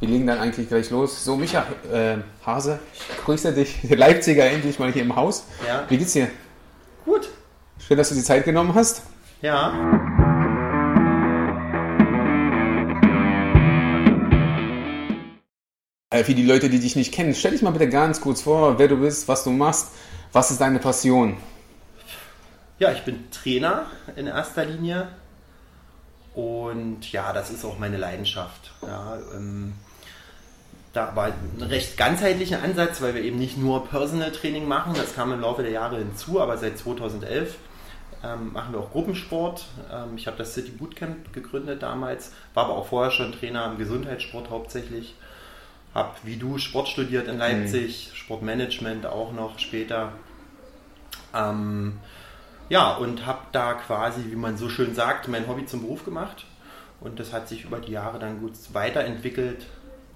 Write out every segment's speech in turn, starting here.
Wir legen dann eigentlich gleich los. So, Micha, äh, Hase, ich grüße dich, der Leipziger, endlich mal hier im Haus. Ja. Wie geht's dir? Gut. Schön, dass du die Zeit genommen hast. Ja. Äh, für die Leute, die dich nicht kennen, stell dich mal bitte ganz kurz vor, wer du bist, was du machst, was ist deine Passion? Ja, ich bin Trainer in erster Linie. Und ja, das ist auch meine Leidenschaft. Ja, ähm, da war ein recht ganzheitlicher Ansatz, weil wir eben nicht nur Personal Training machen, das kam im Laufe der Jahre hinzu, aber seit 2011 ähm, machen wir auch Gruppensport. Ähm, ich habe das City Bootcamp gegründet damals, war aber auch vorher schon Trainer im Gesundheitssport hauptsächlich. Habe wie du Sport studiert in Leipzig, mhm. Sportmanagement auch noch später. Ähm, ja, und habe da quasi, wie man so schön sagt, mein Hobby zum Beruf gemacht. Und das hat sich über die Jahre dann gut weiterentwickelt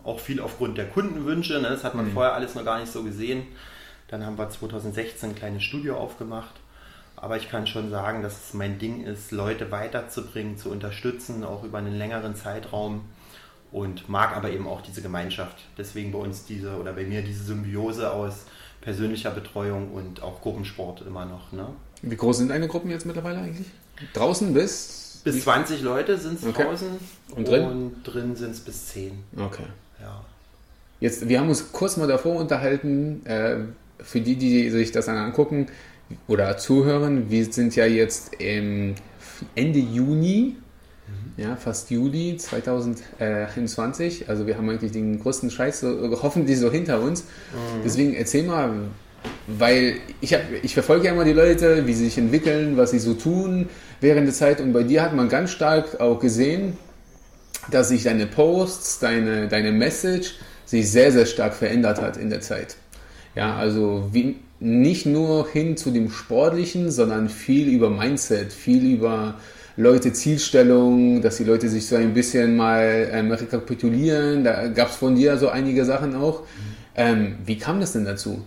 auch viel aufgrund der Kundenwünsche. Ne? Das hat man mhm. vorher alles noch gar nicht so gesehen. Dann haben wir 2016 ein kleines Studio aufgemacht. Aber ich kann schon sagen, dass es mein Ding ist, Leute weiterzubringen, zu unterstützen, auch über einen längeren Zeitraum. Und mag aber eben auch diese Gemeinschaft. Deswegen bei uns diese oder bei mir diese Symbiose aus persönlicher Betreuung und auch Gruppensport immer noch. Ne? Wie groß sind deine Gruppen jetzt mittlerweile eigentlich? Draußen bis? Bis 20 Leute sind es okay. draußen. Und drin? Und drin sind es bis 10. Okay. Jetzt, wir haben uns kurz mal davor unterhalten, äh, für die, die sich das dann angucken oder zuhören, wir sind ja jetzt im Ende Juni, mhm. ja, fast Juli 2021. Also wir haben eigentlich den größten Scheiß so, hoffentlich so hinter uns. Mhm. Deswegen erzähl mal, weil ich, hab, ich verfolge ja immer die Leute, wie sie sich entwickeln, was sie so tun während der Zeit. Und bei dir hat man ganz stark auch gesehen, dass sich deine Posts, deine, deine Message sich sehr, sehr stark verändert hat in der Zeit. Ja, also wie, nicht nur hin zu dem Sportlichen, sondern viel über Mindset, viel über Leute Zielstellung, dass die Leute sich so ein bisschen mal ähm, rekapitulieren. Da gab es von dir so einige Sachen auch. Ähm, wie kam das denn dazu?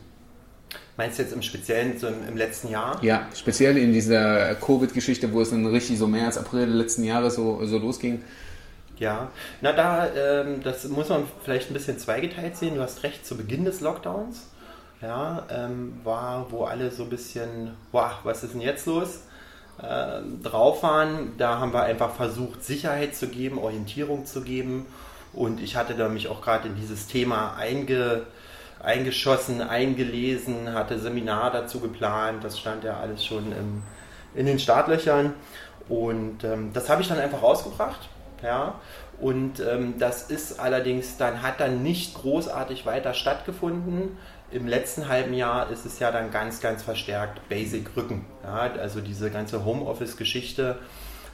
Meinst du jetzt im Speziellen so im, im letzten Jahr? Ja, speziell in dieser Covid-Geschichte, wo es dann richtig so März, April letzten Jahres so, so losging. Ja, na da, ähm, das muss man vielleicht ein bisschen zweigeteilt sehen. Du hast recht, zu Beginn des Lockdowns, ja, ähm, war, wo alle so ein bisschen, wow, was ist denn jetzt los? Äh, drauf waren. Da haben wir einfach versucht, Sicherheit zu geben, Orientierung zu geben. Und ich hatte da mich auch gerade in dieses Thema einge, eingeschossen, eingelesen, hatte Seminar dazu geplant. Das stand ja alles schon im, in den Startlöchern. Und ähm, das habe ich dann einfach rausgebracht ja? Und ähm, das ist allerdings dann, hat dann nicht großartig weiter stattgefunden. Im letzten halben Jahr ist es ja dann ganz, ganz verstärkt Basic Rücken. Ja? Also diese ganze Homeoffice-Geschichte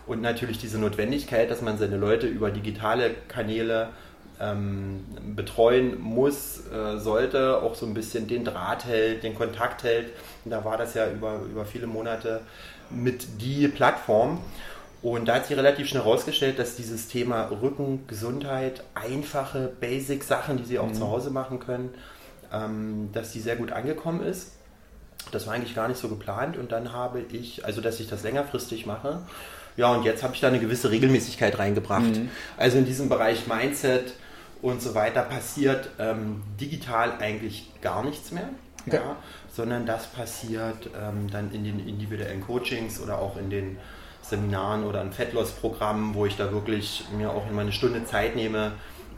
und natürlich diese Notwendigkeit, dass man seine Leute über digitale Kanäle ähm, betreuen muss, äh, sollte, auch so ein bisschen den Draht hält, den Kontakt hält. Und da war das ja über, über viele Monate mit die Plattform. Und da hat sich relativ schnell herausgestellt, dass dieses Thema Rücken, Gesundheit, einfache Basic-Sachen, die Sie auch mhm. zu Hause machen können, ähm, dass die sehr gut angekommen ist. Das war eigentlich gar nicht so geplant und dann habe ich, also dass ich das längerfristig mache. Ja, und jetzt habe ich da eine gewisse Regelmäßigkeit reingebracht. Mhm. Also in diesem Bereich Mindset und so weiter passiert ähm, digital eigentlich gar nichts mehr. Okay. Ja, sondern das passiert ähm, dann in den individuellen Coachings oder auch in den Seminaren oder an Fettloss-Programmen, wo ich da wirklich mir auch immer eine Stunde Zeit nehme,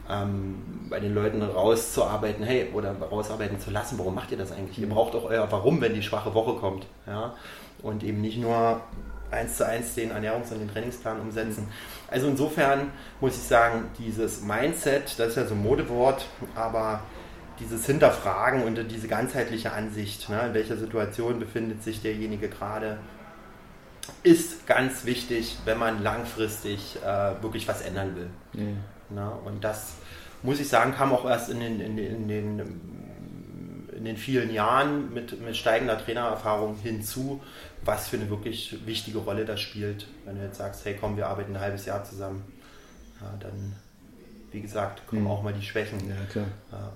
ähm, bei den Leuten rauszuarbeiten, hey, oder rausarbeiten zu lassen, warum macht ihr das eigentlich? Ihr braucht auch euer Warum, wenn die schwache Woche kommt. Ja? Und eben nicht nur eins zu eins den Ernährungs- und den Trainingsplan umsetzen. Also insofern muss ich sagen, dieses Mindset, das ist ja so ein Modewort, aber dieses Hinterfragen und diese ganzheitliche Ansicht, ne, in welcher Situation befindet sich derjenige gerade, ist ganz wichtig, wenn man langfristig äh, wirklich was ändern will. Mhm. Na, und das, muss ich sagen, kam auch erst in den, in den, in den, in den vielen Jahren mit, mit steigender Trainererfahrung hinzu, was für eine wirklich wichtige Rolle das spielt. Wenn du jetzt sagst, hey komm, wir arbeiten ein halbes Jahr zusammen, ja, dann, wie gesagt, kommen mhm. auch mal die Schwächen. Ja, klar. Ja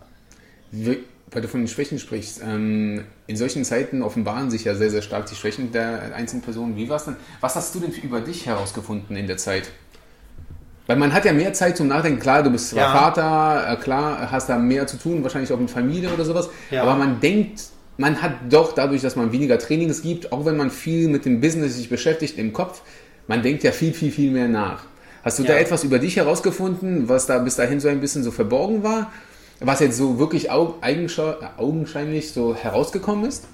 weil du von den Schwächen sprichst, ähm, in solchen Zeiten offenbaren sich ja sehr, sehr stark die Schwächen der einzelnen Personen. Wie war es denn? Was hast du denn über dich herausgefunden in der Zeit? Weil man hat ja mehr Zeit zum Nachdenken. Klar, du bist zwar Ja. Vater, äh, klar, hast da mehr zu tun, wahrscheinlich auch mit Familie oder sowas. Ja. Aber man denkt, man hat doch dadurch, dass man weniger Trainings gibt, auch wenn man viel mit dem Business sich beschäftigt im Kopf, man denkt ja viel, viel, viel mehr nach. Hast du da Ja. etwas über dich herausgefunden, was da bis dahin so ein bisschen so verborgen war? Was jetzt so wirklich augenscheinlich so herausgekommen ist?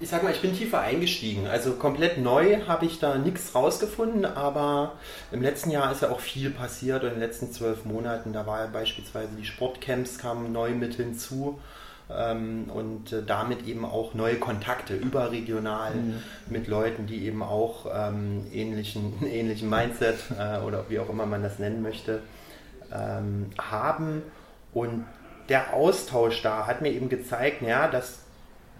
Ich sag mal, ich bin tiefer eingestiegen. Also komplett neu habe ich da nichts rausgefunden, aber im letzten Jahr ist ja auch viel passiert und in den letzten zwölf Monaten, da war ja beispielsweise die Sportcamps kamen neu mit hinzu ähm, und äh, damit eben auch neue Kontakte überregional mit Leuten, die eben auch ähm, ähnlichen, ähnlichen Mindset äh, oder wie auch immer man das nennen möchte, ähm, haben. Und der Austausch da hat mir eben gezeigt, ja, dass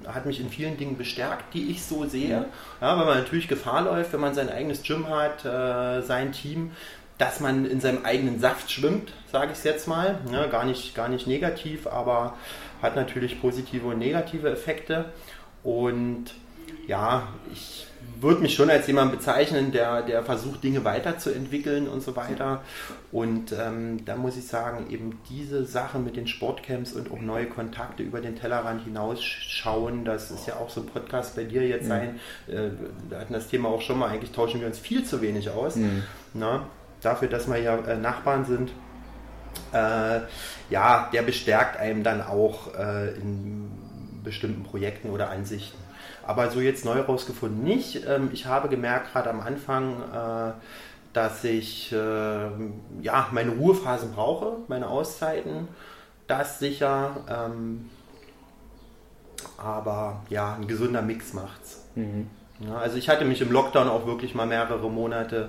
hat mich in vielen Dingen bestärkt, die ich so sehe. Ja, weil man natürlich Gefahr läuft, wenn man sein eigenes Gym hat, äh, sein Team, dass man in seinem eigenen Saft schwimmt, sage ich es jetzt mal. Ja, gar, nicht, gar nicht negativ, aber hat natürlich positive und negative Effekte. Und ja, ich würde mich schon als jemand bezeichnen, der, der versucht, Dinge weiterzuentwickeln und so weiter. Und ähm, da muss ich sagen, eben diese Sache mit den Sportcamps und auch neue Kontakte über den Tellerrand hinausschauen, das ist ja auch so ein Podcast bei dir jetzt sein. Äh, wir hatten das Thema auch schon mal, eigentlich tauschen wir uns viel zu wenig aus. Na, dafür, dass wir ja äh, Nachbarn sind. Äh, ja, der bestärkt einem dann auch äh, in bestimmten Projekten oder Ansichten. Aber so jetzt neu rausgefunden nicht. Ähm, ich habe gemerkt, gerade am Anfang, äh, dass ich äh, ja, meine Ruhephasen brauche, meine Auszeiten. Das sicher. Ähm, aber ja, ein gesunder Mix macht's. Ja, also ich hatte mich im Lockdown auch wirklich mal mehrere Monate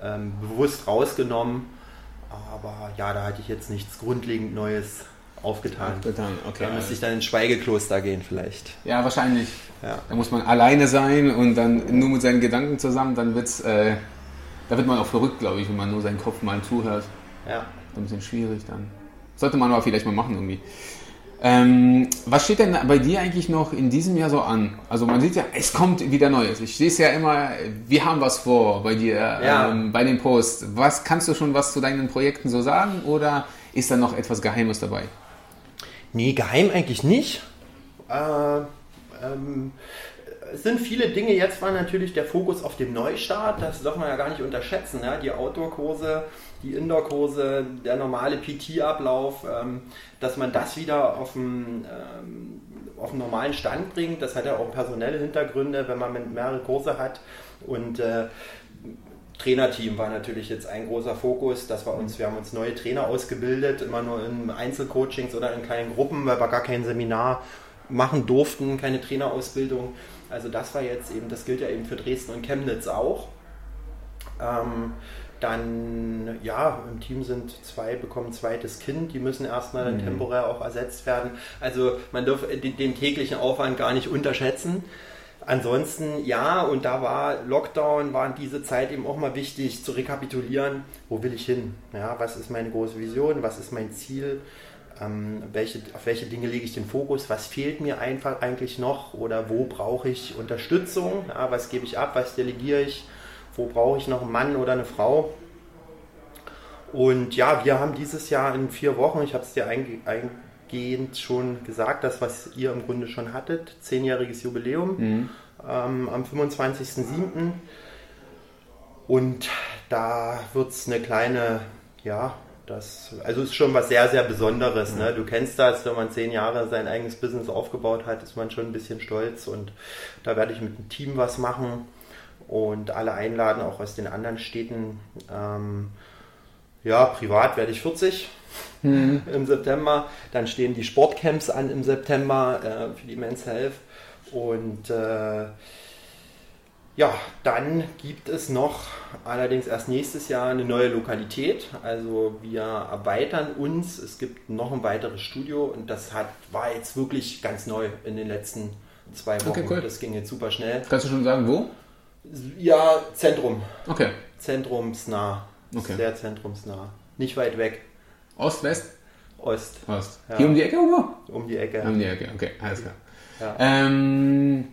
ähm, bewusst rausgenommen. Aber ja, da hatte ich jetzt nichts grundlegend Neues aufgetan. Getan, okay. Da müsste ich dann ins Schweigekloster gehen vielleicht. Ja, wahrscheinlich. Ja. Da muss man alleine sein und dann nur mit seinen Gedanken zusammen, dann wird's, äh, da wird man auch verrückt, glaube ich, wenn man nur seinen Kopf mal zuhört. Ja. Ein bisschen schwierig dann. Sollte man aber vielleicht mal machen irgendwie. Ähm, was steht denn bei dir eigentlich noch in diesem Jahr so an? Also man sieht ja, es kommt wieder Neues. Ich sehe es ja immer, wir haben was vor bei dir, Ja. ähm, bei den Posts. Was kannst du schon was zu deinen Projekten so sagen oder ist da noch etwas Geheimes dabei? Nee, geheim eigentlich nicht. Äh, ähm, es sind viele Dinge. Jetzt war natürlich der Fokus auf dem Neustart. Das darf man ja gar nicht unterschätzen. Ja? Die Outdoor-Kurse, die Indoor-Kurse, der normale PT-Ablauf, ähm, dass man das wieder auf den, ähm, auf den normalen Stand bringt. Das hat ja auch personelle Hintergründe, wenn man mehrere Kurse hat. Und äh, Trainerteam war natürlich jetzt ein großer Fokus, dass wir uns, wir haben uns neue Trainer ausgebildet, immer nur in Einzelcoachings oder in kleinen Gruppen, weil wir gar kein Seminar machen durften, keine Trainerausbildung. Also das war jetzt eben, das gilt ja eben für Dresden und Chemnitz auch. Ähm, dann, ja, im Team sind zwei, bekommen zweites Kind, die müssen erstmal dann temporär auch ersetzt werden. Also man darf den, den täglichen Aufwand gar nicht unterschätzen. Ansonsten, ja, und da war Lockdown, war in diese Zeit eben auch mal wichtig zu rekapitulieren, wo will ich hin? Ja, was ist meine große Vision? Was ist mein Ziel? Ähm, welche, auf welche Dinge lege ich den Fokus? Was fehlt mir einfach eigentlich noch? Oder wo brauche ich Unterstützung? Ja, was gebe ich ab? Was delegiere ich? Wo brauche ich noch einen Mann oder eine Frau? Und ja, wir haben dieses Jahr in vier Wochen, ich habe es dir einge eingehend schon gesagt, das, was ihr im Grunde schon hattet, zehnjähriges Jubiläum ähm, am 25.07. Und da wird es eine kleine, ja, das, also ist schon was sehr, sehr Besonderes. Ne? Du kennst das, wenn man zehn Jahre sein eigenes Business aufgebaut hat, ist man schon ein bisschen stolz und da werde ich mit dem Team was machen und alle einladen, auch aus den anderen Städten. Ähm, ja, privat werde ich 40 im September. Dann stehen die Sportcamps an im September äh, für die Men's Health. Und äh, ja, dann gibt es noch allerdings erst nächstes Jahr eine neue Lokalität. Also wir erweitern uns. Es gibt noch ein weiteres Studio und das hat, war jetzt wirklich ganz neu in den letzten zwei Wochen. Okay, cool. Das ging jetzt super schnell. Kannst du schon sagen, wo? Ja, Zentrum. Okay. Zentrumsnah. Okay. Sehr zentrumsnah. Nicht weit weg. Ost, West, Ost. Ost. Ja. Hier um die Ecke oder? Um die Ecke. Um die Ecke, okay, alles klar. Ja. Ähm,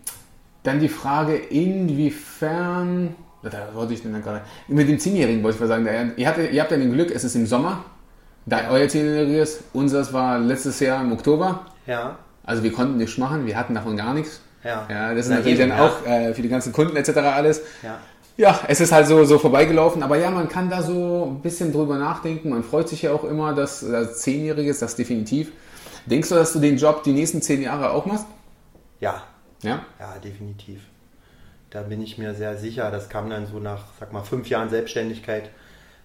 dann die Frage, inwiefern Da wollte ich denn dann gerade. Mit dem Zehnjährigen wollte ich mal sagen, ihr, habt, ihr habt ja den Glück, es ist im Sommer. Da euer Zehnjähriges, unseres war letztes Jahr im Oktober. Ja. Also wir konnten nichts machen, wir hatten davon gar nichts. Ja. Ja, das ist Na natürlich eben, dann ja. auch äh, für die ganzen Kunden etc. alles. Ja. Ja, es ist halt so, so vorbeigelaufen, aber ja, man kann da so ein bisschen drüber nachdenken. Man freut sich ja auch immer, dass das Zehnjähriges, das definitiv. Denkst du, dass du den Job die nächsten zehn Jahre auch machst? Ja, Ja? Ja, definitiv. Da bin ich mir sehr sicher. Das kam dann so nach, sag mal, fünf Jahren Selbstständigkeit.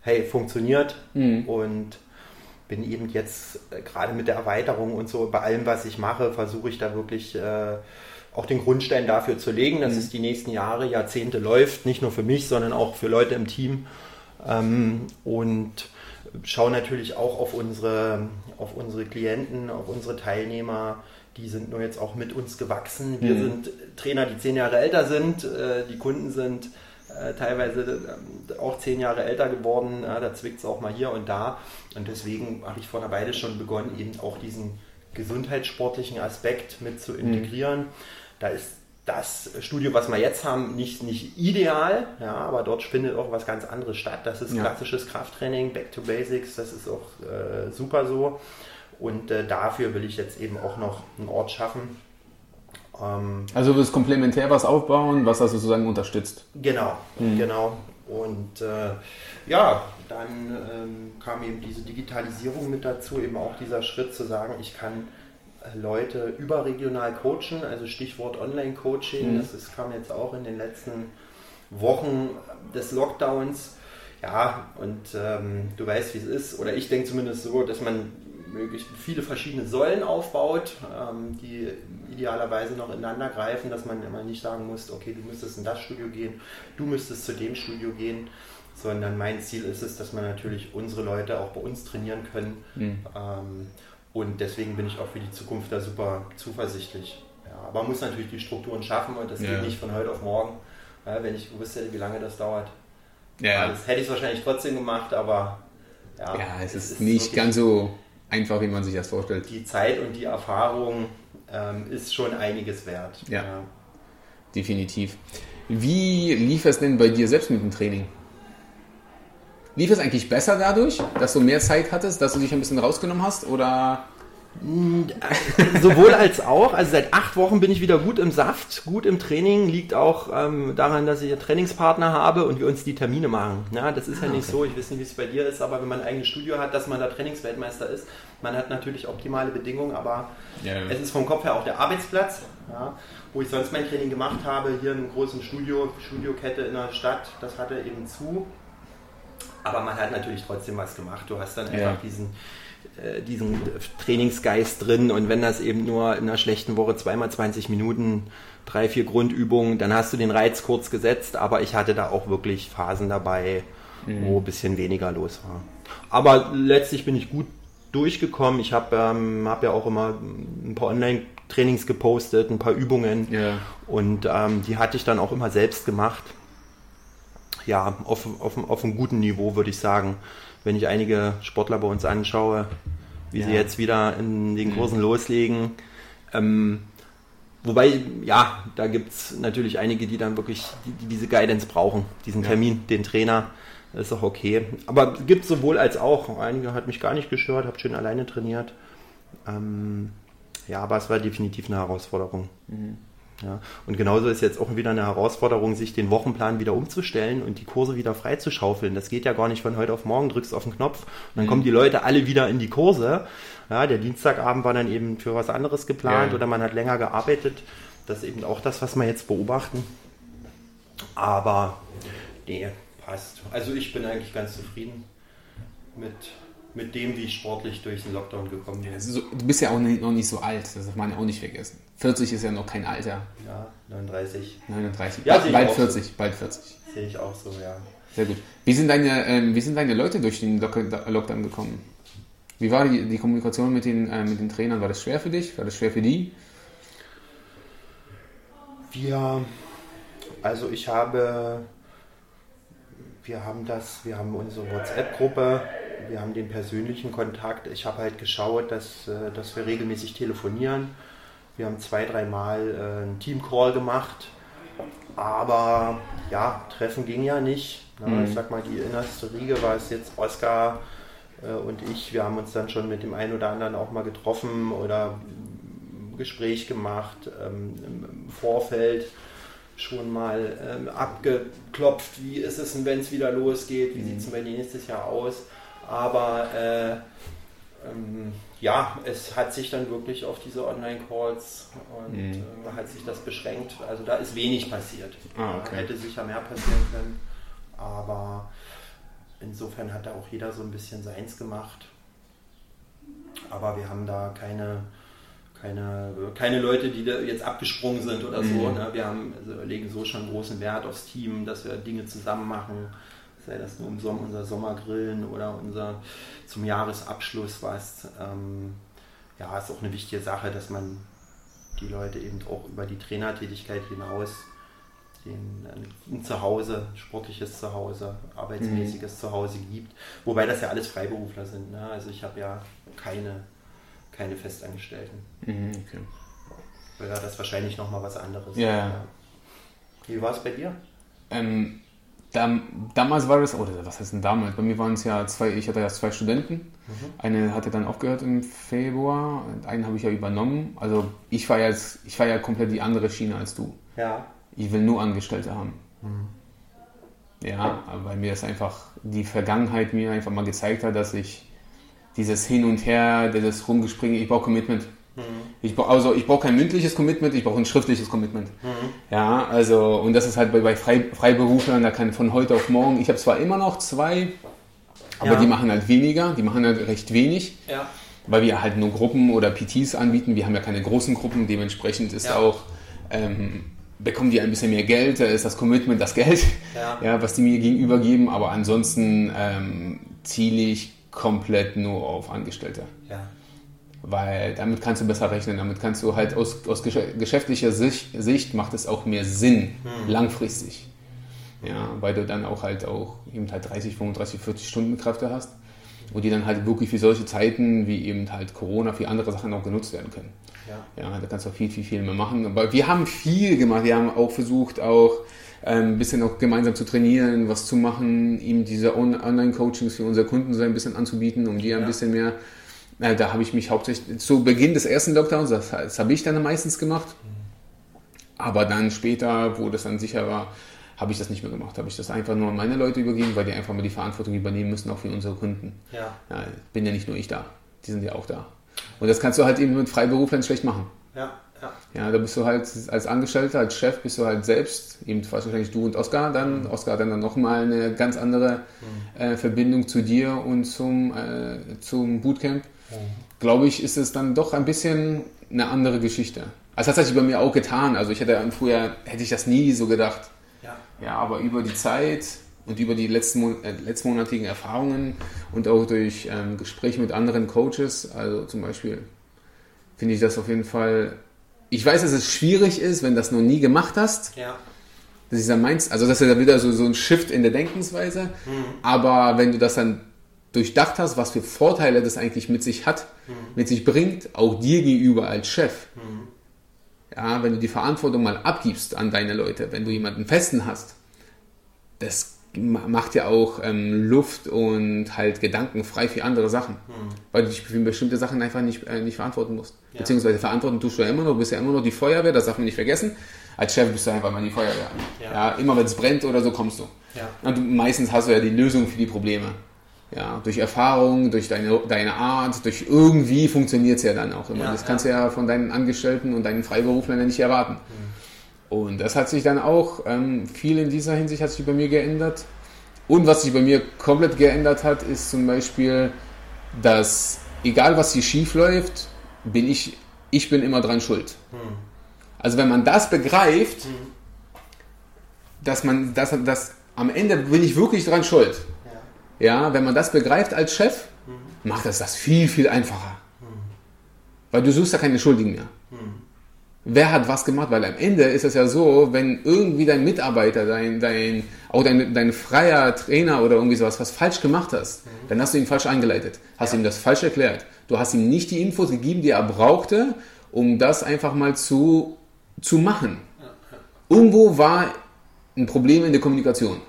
Hey, funktioniert. Und bin eben jetzt äh, gerade mit der Erweiterung und so, bei allem, was ich mache, versuche ich da wirklich äh, auch den Grundstein dafür zu legen, dass es die nächsten Jahre, Jahrzehnte läuft. Nicht nur für mich, sondern auch für Leute im Team. Ähm, und schaue natürlich auch auf unsere, auf unsere Klienten, auf unsere Teilnehmer. Die sind nur jetzt auch mit uns gewachsen. Wir sind Trainer, die zehn Jahre älter sind. Äh, Die Kunden sind äh, teilweise ähm, auch zehn Jahre älter geworden. Da zwickt es auch mal hier und da. Und deswegen habe ich vor einer Weile schon begonnen, eben auch diesen gesundheitssportlichen Aspekt mit zu integrieren. Da ist das Studio, was wir jetzt haben, nicht, nicht ideal, ja, aber dort findet auch was ganz anderes statt. Das ist Ja. klassisches Krafttraining, Back to Basics, das ist auch äh, super so. Und äh, dafür will ich jetzt eben auch noch einen Ort schaffen. Ähm, Also du willst komplementär was aufbauen, was das sozusagen unterstützt. Genau, genau. Und äh, ja, dann ähm, kam eben diese Digitalisierung mit dazu, eben auch dieser Schritt zu sagen, ich kann äh, Leute überregional coachen, also Stichwort Online-Coaching, das ist, kam jetzt auch in den letzten Wochen des Lockdowns. Ja, und ähm, du weißt, wie es ist, oder ich denke zumindest so, dass man möglichst viele verschiedene Säulen aufbaut, ähm, die idealerweise noch ineinander greifen, dass man immer nicht sagen muss, okay, du müsstest in das Studio gehen, du müsstest zu dem Studio gehen, sondern mein Ziel ist es, dass man natürlich unsere Leute auch bei uns trainieren können. Ähm, und deswegen bin ich auch für die Zukunft da super zuversichtlich. Ja, aber man muss natürlich die Strukturen schaffen und das Ja. geht nicht von heute auf morgen. Wenn ich gewusst hätte, wie lange das dauert, Ja, das hätte ich wahrscheinlich trotzdem gemacht, aber ja, ja es ist nicht wirklich- ganz so einfach, wie man sich das vorstellt. die Zeit und die Erfahrung ähm, ist schon einiges wert. Ja. Definitiv. Wie lief es denn bei dir selbst mit dem Training? Lief es eigentlich besser dadurch, dass du mehr Zeit hattest, dass du dich ein bisschen rausgenommen hast? Oder Sowohl als auch. Also seit acht Wochen bin ich wieder gut im Saft, gut im Training. Liegt auch ähm, daran, dass ich einen Trainingspartner habe und wir uns die Termine machen. Ja, das ist ja nicht so, ich weiß nicht, wie es bei dir ist, aber wenn man ein eigenes Studio hat, dass man da Trainingsweltmeister ist, man hat natürlich optimale Bedingungen, aber Ja. es ist vom Kopf her auch der Arbeitsplatz, ja, wo ich sonst mein Training gemacht habe, hier in einem großen Studio, Studiokette in der Stadt, das hatte eben zu. Aber man hat natürlich trotzdem was gemacht. Du hast dann einfach Ja. diesen, äh, diesen Trainingsgeist drin und wenn das eben nur in einer schlechten Woche zweimal 20 Minuten, drei, vier Grundübungen, dann hast du den Reiz kurz gesetzt, aber ich hatte da auch wirklich Phasen dabei, wo ein bisschen weniger los war. Aber letztlich bin ich gut durchgekommen. Ich habe ähm, hab ja auch immer ein paar Online-Trainings gepostet, ein paar Übungen Ja. und ähm, die hatte ich dann auch immer selbst gemacht. Ja, auf, auf, auf einem guten Niveau würde ich sagen. Wenn ich einige Sportler bei uns anschaue, wie sie Ja. jetzt wieder in den Kursen loslegen. Ähm, wobei, ja, da gibt es natürlich einige, die dann wirklich die, die diese Guidance brauchen, diesen Ja. Termin, den Trainer. Ist auch okay. Aber es gibt sowohl als auch. Einige hat mich gar nicht gestört, habe schön alleine trainiert. Ähm, ja, aber es war definitiv eine Herausforderung. Ja, und genauso ist jetzt auch wieder eine Herausforderung, sich den Wochenplan wieder umzustellen und die Kurse wieder freizuschaufeln. Das geht ja gar nicht von heute auf morgen, drückst auf den Knopf und dann kommen die Leute alle wieder in die Kurse. Ja, der Dienstagabend war dann eben für was anderes geplant Ja. oder man hat länger gearbeitet. Das ist eben auch das, was wir jetzt beobachten. Aber nee, passt. Also ich bin eigentlich ganz zufrieden mit, mit dem, wie ich sportlich durch den Lockdown gekommen bin. Also, du bist ja auch noch nicht so alt, das darf man ja auch nicht vergessen. 40 ist ja noch kein Alter. Ja, 39 39. Ja, bald, sehe ich bald auch 40, bald 40. sehe ich auch so, ja. Sehr gut. Wie sind deine, ähm, wie sind deine Leute durch den Lock Lockdown gekommen? Wie war die, die Kommunikation mit den, äh, mit den Trainern? War das schwer für dich? War das schwer für die? Wir, also ich habe, wir haben das, wir haben unsere WhatsApp-Gruppe, wir haben den persönlichen Kontakt. Ich habe halt geschaut, dass, äh, dass wir regelmäßig telefonieren. Wir haben zwei, dreimal äh, einen Team-Call gemacht, Aber ja, Treffen ging ja nicht. Ne? Mhm. Ich sag mal, die innerste Riege war es jetzt Oskar äh, und ich. Wir haben uns dann schon mit dem einen oder anderen auch mal getroffen oder Gespräch gemacht ähm, im Vorfeld schon mal ähm, abgeklopft, wie ist es denn, wenn es wieder losgeht, wie mhm. sieht es denn nächstes Jahr aus. Aber äh, ähm, ja, es hat sich dann wirklich auf diese Online-Calls und mhm. äh, hat sich das beschränkt. Also da ist wenig passiert. Ah, okay. Hätte sicher mehr passieren können. Aber insofern hat da auch jeder so ein bisschen seins gemacht. Aber wir haben da keine, keine, keine Leute, die da jetzt abgesprungen sind oder mhm. so. Ne? Wir haben, also legen so schon großen Wert aufs Team, dass wir Dinge zusammen machen sei das nur Sommer, unser Sommergrillen oder unser zum Jahresabschluss was. Ähm, ja, ist auch eine wichtige Sache, dass man die Leute eben auch über die Trainertätigkeit hinaus den, ein Zuhause, sportliches Zuhause, arbeitsmäßiges mhm. Zuhause gibt. Wobei das ja alles Freiberufler sind. Ne? Also ich habe ja keine, keine Festangestellten. Mhm, okay. Weil da das wahrscheinlich nochmal was anderes. Ja. ja. Wie war es bei dir? Ähm, damals war es, oder was heißt denn damals? Bei mir waren es ja zwei, ich hatte ja zwei Studenten. Mhm. Eine hatte dann aufgehört im Februar, einen habe ich ja übernommen. Also ich war jetzt, ich war ja komplett die andere Schiene als du. Ja. Ich will nur Angestellte haben. Mhm. Ja, weil mir das einfach die Vergangenheit mir einfach mal gezeigt hat, dass ich dieses Hin und Her, dieses Rumgespringen, ich brauche Commitment. Ich brauche also ich brauche kein mündliches Commitment, ich brauche ein schriftliches Commitment. Mhm. Ja, also und das ist halt bei, bei Frei, Freiberuflern, da kann von heute auf morgen. Ich habe zwar immer noch zwei, aber ja. die machen halt weniger, die machen halt recht wenig. Ja. Weil wir halt nur Gruppen oder PTs anbieten. Wir haben ja keine großen Gruppen, dementsprechend ist ja. auch ähm, bekommen die ein bisschen mehr Geld, da ist das Commitment das Geld, ja. ja was die mir gegenüber geben, aber ansonsten ähm, ziele ich komplett nur auf Angestellte. Ja weil damit kannst du besser rechnen, damit kannst du halt aus, aus geschäftlicher Sicht, Sicht macht es auch mehr Sinn, hm. langfristig. Ja, weil du dann auch halt auch eben halt 30, 35, 40 Stunden Kräfte hast und die dann halt wirklich für solche Zeiten wie eben halt Corona, für andere Sachen auch genutzt werden können. Ja, ja da kannst du auch viel, viel, viel mehr machen. Aber wir haben viel gemacht, wir haben auch versucht, auch ähm, ein bisschen auch gemeinsam zu trainieren, was zu machen, ihm diese Online-Coachings für unsere Kunden so ein bisschen anzubieten, um die ein bisschen mehr na, da habe ich mich hauptsächlich zu Beginn des ersten Lockdowns, das, das habe ich dann meistens gemacht. Aber dann später, wo das dann sicher war, habe ich das nicht mehr gemacht. Habe ich das einfach nur an meine Leute übergeben, weil die einfach mal die Verantwortung übernehmen müssen, auch für unsere Kunden. Ja. ja bin ja nicht nur ich da, die sind ja auch da. Und das kannst du halt eben mit Freiberuflern schlecht machen. Ja, ja. Ja, da bist du halt als Angestellter, als Chef, bist du halt selbst, eben wahrscheinlich du und Oskar dann. Mhm. Oskar hat dann nochmal eine ganz andere mhm. äh, Verbindung zu dir und zum, äh, zum Bootcamp glaube ich, ist es dann doch ein bisschen eine andere Geschichte. Also das hat sich bei mir auch getan. Also ich hätte früher, hätte ich das nie so gedacht. Ja. Ja, aber über die Zeit und über die letzten, äh, letztmonatigen Erfahrungen und auch durch ähm, Gespräche mit anderen Coaches, also zum Beispiel, finde ich das auf jeden Fall. Ich weiß, dass es schwierig ist, wenn du das noch nie gemacht hast. Ja. Das ist dann meinst, also das ist ja wieder so, so ein Shift in der Denkensweise. Mhm. Aber wenn du das dann durchdacht hast, was für Vorteile das eigentlich mit sich hat, mhm. mit sich bringt, auch dir gegenüber als Chef. Mhm. Ja, wenn du die Verantwortung mal abgibst an deine Leute, wenn du jemanden festen hast, das macht ja auch ähm, Luft und halt Gedanken frei für andere Sachen, mhm. weil du dich für bestimmte Sachen einfach nicht, äh, nicht verantworten musst. Ja. Beziehungsweise verantworten tust du ja immer noch, du bist ja immer noch die Feuerwehr, das darf man nicht vergessen. Als Chef bist du einfach mal die Feuerwehr. Ja. ja immer wenn es brennt oder so, kommst du. Ja. Und du, meistens hast du ja die Lösung für die Probleme. Ja, durch Erfahrung, durch deine, deine Art, durch irgendwie funktioniert es ja dann auch immer. Ja, das kannst du ja. von deinen Angestellten und deinen Freiberuflern ja nicht erwarten. Mhm. Und das hat sich dann auch, ähm, viel in dieser Hinsicht hat sich bei mir geändert. Und was sich bei mir komplett geändert hat, ist zum Beispiel, dass egal was hier schief läuft, bin ich, ich bin immer dran schuld. Mhm. Also wenn man das begreift, mhm. dass man, dass, dass am Ende bin ich wirklich dran schuld. Ja, wenn man das begreift als Chef, mhm. macht das das viel, viel einfacher. Mhm. Weil du suchst ja keine Schuldigen mehr. Mhm. Wer hat was gemacht? Weil am Ende ist es ja so, wenn irgendwie dein Mitarbeiter, dein, dein, auch dein, dein freier Trainer oder irgendwie sowas was falsch gemacht hast, mhm. dann hast du ihn falsch eingeleitet, hast ja. ihm das falsch erklärt. Du hast ihm nicht die Infos gegeben, die er brauchte, um das einfach mal zu, zu machen. Irgendwo war ein Problem in der Kommunikation.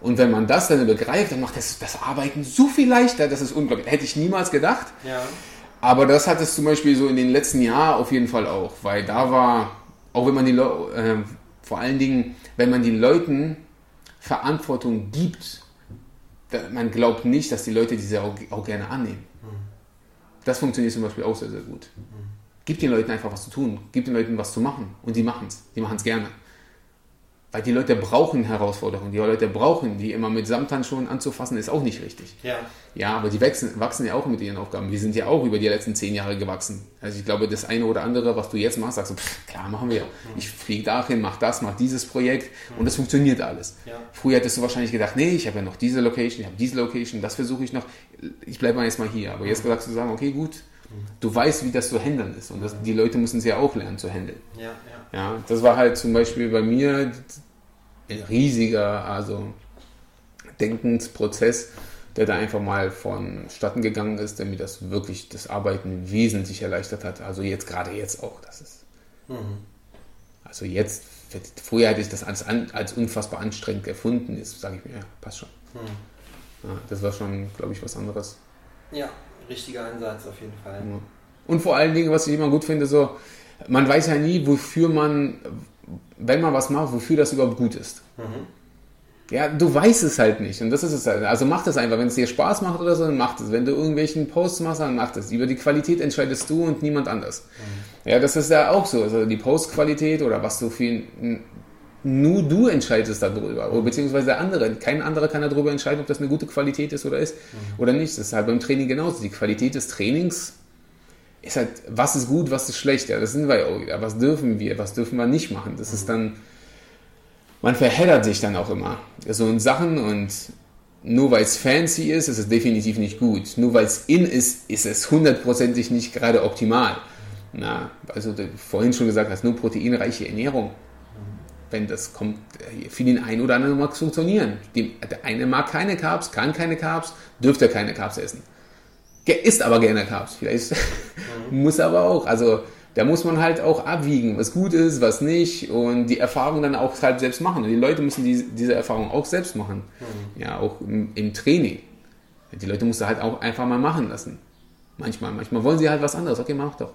Und wenn man das dann begreift, dann macht das, das Arbeiten so viel leichter, das ist unglaublich. Hätte ich niemals gedacht. Ja. Aber das hat es zum Beispiel so in den letzten Jahren auf jeden Fall auch, weil da war, auch wenn man die Leute, äh, vor allen Dingen, wenn man den Leuten Verantwortung gibt, man glaubt nicht, dass die Leute diese auch, auch gerne annehmen. Das funktioniert zum Beispiel auch sehr, sehr gut. Gib den Leuten einfach was zu tun, gib den Leuten was zu machen und die machen es. Die machen es gerne. Weil die Leute brauchen Herausforderungen, die Leute brauchen, die immer mit Samthandschuhen anzufassen, ist auch nicht richtig. Ja. Ja, aber die wachsen, wachsen ja auch mit ihren Aufgaben. Wir sind ja auch über die letzten zehn Jahre gewachsen. Also ich glaube, das eine oder andere, was du jetzt machst, sagst du, pff, klar, machen wir. Ich fliege dahin, mach das, mach dieses Projekt und das funktioniert alles. Ja. Früher hättest du wahrscheinlich gedacht, nee, ich habe ja noch diese Location, ich habe diese Location, das versuche ich noch. Ich bleibe mal jetzt mal hier. Aber jetzt sagst du sagen, okay, gut, du weißt, wie das zu handeln ist. Und das, die Leute müssen es ja auch lernen zu handeln. Ja, ja. Ja, das war halt zum Beispiel bei mir riesiger, also Denkensprozess, der da einfach mal vonstatten gegangen ist, der mir das wirklich das Arbeiten wesentlich erleichtert hat. Also jetzt gerade jetzt auch, das ist. Also jetzt, früher hätte ich das als, als unfassbar anstrengend erfunden, jetzt sage ich mir, ja, passt schon. Ja, das war schon, glaube ich, was anderes. Ja, richtiger Ansatz auf jeden Fall. Ja. Und vor allen Dingen, was ich immer gut finde, so, man weiß ja nie, wofür man, wenn man was macht, wofür das überhaupt gut ist. Ja, du weißt es halt nicht. Und das ist es halt. Also mach das einfach. Wenn es dir Spaß macht oder so, dann mach das. Wenn du irgendwelchen Posts machst, dann mach das. Über die Qualität entscheidest du und niemand anders. Ja, das ist ja auch so. Also die Postqualität oder was du für nur du entscheidest darüber. Oder beziehungsweise der andere. Kein anderer kann darüber entscheiden, ob das eine gute Qualität ist oder ist. Oder nicht. Das ist halt beim Training genauso. Die Qualität des Trainings ist halt, was ist gut, was ist schlecht. Ja, das sind wir ja auch wieder. Was dürfen wir, was dürfen wir nicht machen. Das ist dann man verheddert sich dann auch immer so in Sachen und nur weil es fancy ist, ist es definitiv nicht gut. Nur weil es in ist, ist es hundertprozentig nicht gerade optimal. Na, also vorhin schon gesagt hast, nur proteinreiche Ernährung. Wenn das kommt, äh, für den einen oder anderen mag es funktionieren. Der eine mag keine Carbs, kann keine Carbs, dürfte keine Carbs essen. Isst aber gerne Carbs. Vielleicht muss aber auch. Also da muss man halt auch abwiegen, was gut ist, was nicht und die Erfahrung dann auch halt selbst machen. Und die Leute müssen die, diese Erfahrung auch selbst machen. Ja, auch im, im Training. Die Leute musst du halt auch einfach mal machen lassen. Manchmal, manchmal wollen sie halt was anderes. Okay, mach doch.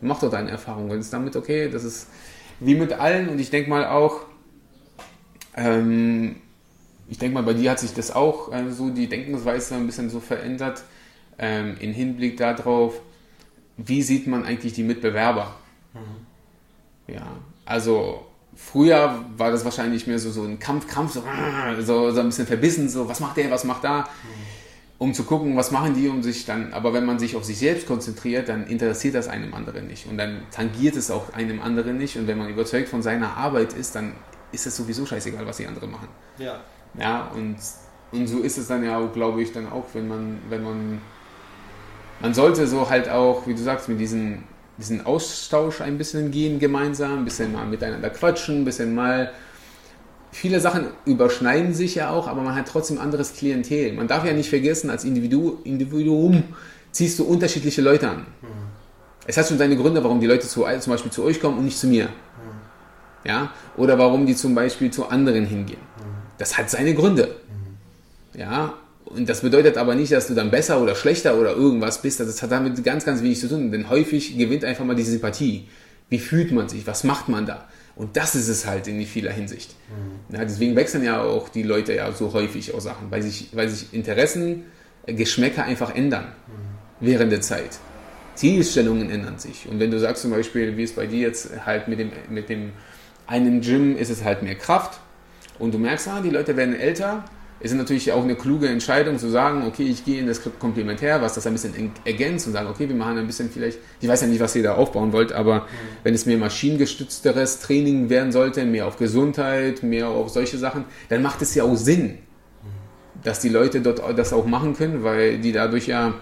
Mach doch deine Erfahrung. Wenn es damit okay, das ist wie mit allen und ich denke mal auch, ähm, ich denke mal, bei dir hat sich das auch äh, so die Denkensweise ein bisschen so verändert ähm, im Hinblick darauf, wie sieht man eigentlich die Mitbewerber? Ja, also früher war das wahrscheinlich mehr so, so ein Kampf, Kampf, so, so, so ein bisschen verbissen, so was macht der, was macht da, um zu gucken, was machen die, um sich dann, aber wenn man sich auf sich selbst konzentriert, dann interessiert das einem anderen nicht und dann tangiert es auch einem anderen nicht und wenn man überzeugt von seiner Arbeit ist, dann ist es sowieso scheißegal, was die anderen machen. Ja. Ja, und, und so ist es dann ja auch, glaube ich, dann auch, wenn man, wenn man, man sollte so halt auch, wie du sagst, mit diesen, diesen Austausch ein bisschen gehen gemeinsam, ein bisschen mal miteinander quatschen, ein bisschen mal, viele Sachen überschneiden sich ja auch, aber man hat trotzdem anderes Klientel. Man darf ja nicht vergessen, als Individu, Individuum ziehst du unterschiedliche Leute an. Es hat schon seine Gründe, warum die Leute zu, zum Beispiel zu euch kommen und nicht zu mir. Ja? Oder warum die zum Beispiel zu anderen hingehen. Das hat seine Gründe. Ja, und das bedeutet aber nicht, dass du dann besser oder schlechter oder irgendwas bist. Das hat damit ganz, ganz wenig zu tun. Denn häufig gewinnt einfach mal diese Sympathie. Wie fühlt man sich? Was macht man da? Und das ist es halt in vieler Hinsicht. Ja, deswegen wechseln ja auch die Leute ja so häufig auch Sachen, weil sich, weil sich Interessen, äh, Geschmäcker einfach ändern während der Zeit. Zielstellungen ändern sich. Und wenn du sagst zum Beispiel, wie es bei dir jetzt halt mit dem, mit dem einen Gym ist es halt mehr Kraft und du merkst, ah, die Leute werden älter, ist es natürlich auch eine kluge Entscheidung zu sagen, okay, ich gehe in das Komplementär, was das ein bisschen ergänzt und sagen, okay, wir machen ein bisschen vielleicht, ich weiß ja nicht, was ihr da aufbauen wollt, aber wenn es mehr maschinengestützteres Training werden sollte, mehr auf Gesundheit, mehr auf solche Sachen, dann macht es ja auch Sinn, dass die Leute dort das auch machen können, weil die dadurch ja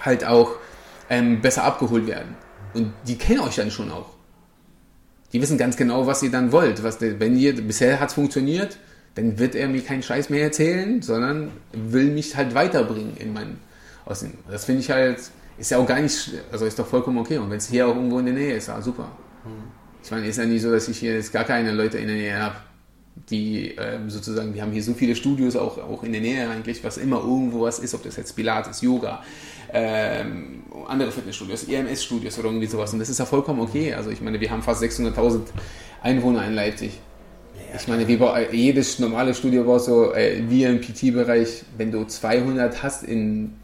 halt auch ähm, besser abgeholt werden. Und die kennen euch dann schon auch. Die wissen ganz genau, was ihr dann wollt. Was, wenn ihr, bisher hat es funktioniert, dann wird er mir keinen Scheiß mehr erzählen, sondern will mich halt weiterbringen in meinen. Das finde ich halt, ist ja auch gar nicht, also ist doch vollkommen okay. Und wenn es hier auch irgendwo in der Nähe ist, ja super. Ich meine, ist ja nicht so, dass ich hier jetzt gar keine Leute in der Nähe habe, die ähm, sozusagen, wir haben hier so viele Studios auch, auch in der Nähe eigentlich, was immer irgendwo was ist, ob das jetzt Pilates, Yoga, ähm, andere Fitnessstudios, EMS-Studios oder irgendwie sowas. Und das ist ja vollkommen okay. Also ich meine, wir haben fast 600.000 Einwohner in Leipzig. Ich meine, wie jedes normale Studio war so, äh, wie im PT-Bereich, wenn du 200 hast in,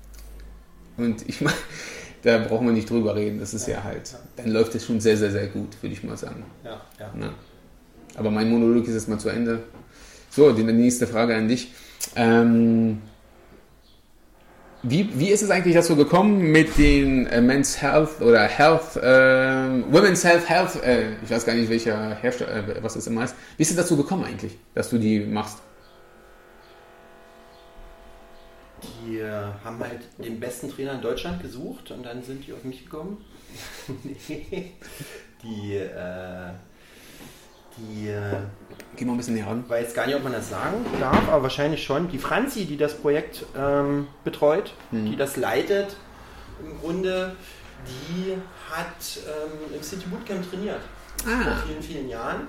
und ich meine, da brauchen wir nicht drüber reden, das ist ja, ja halt, dann läuft es schon sehr, sehr, sehr gut, würde ich mal sagen. Ja, ja. ja. Aber mein Monolog ist jetzt mal zu Ende. So, die nächste Frage an dich. Ähm, wie, wie ist es eigentlich dazu gekommen mit den äh, Men's Health oder Health, äh, Women's Health Health, äh, ich weiß gar nicht welcher Hersteller, äh, was das immer heißt. Wie ist es dazu gekommen eigentlich, dass du die machst? Die äh, haben halt den besten Trainer in Deutschland gesucht und dann sind die auf mich gekommen. die äh, die. Äh, Geh mal ein bisschen näher ran. Weiß gar nicht, ob man das sagen darf, aber wahrscheinlich schon. Die Franzi, die das Projekt ähm, betreut, hm. die das leitet, im Grunde, die hat ähm, im City Bootcamp trainiert. Ah. Vor vielen, vielen Jahren.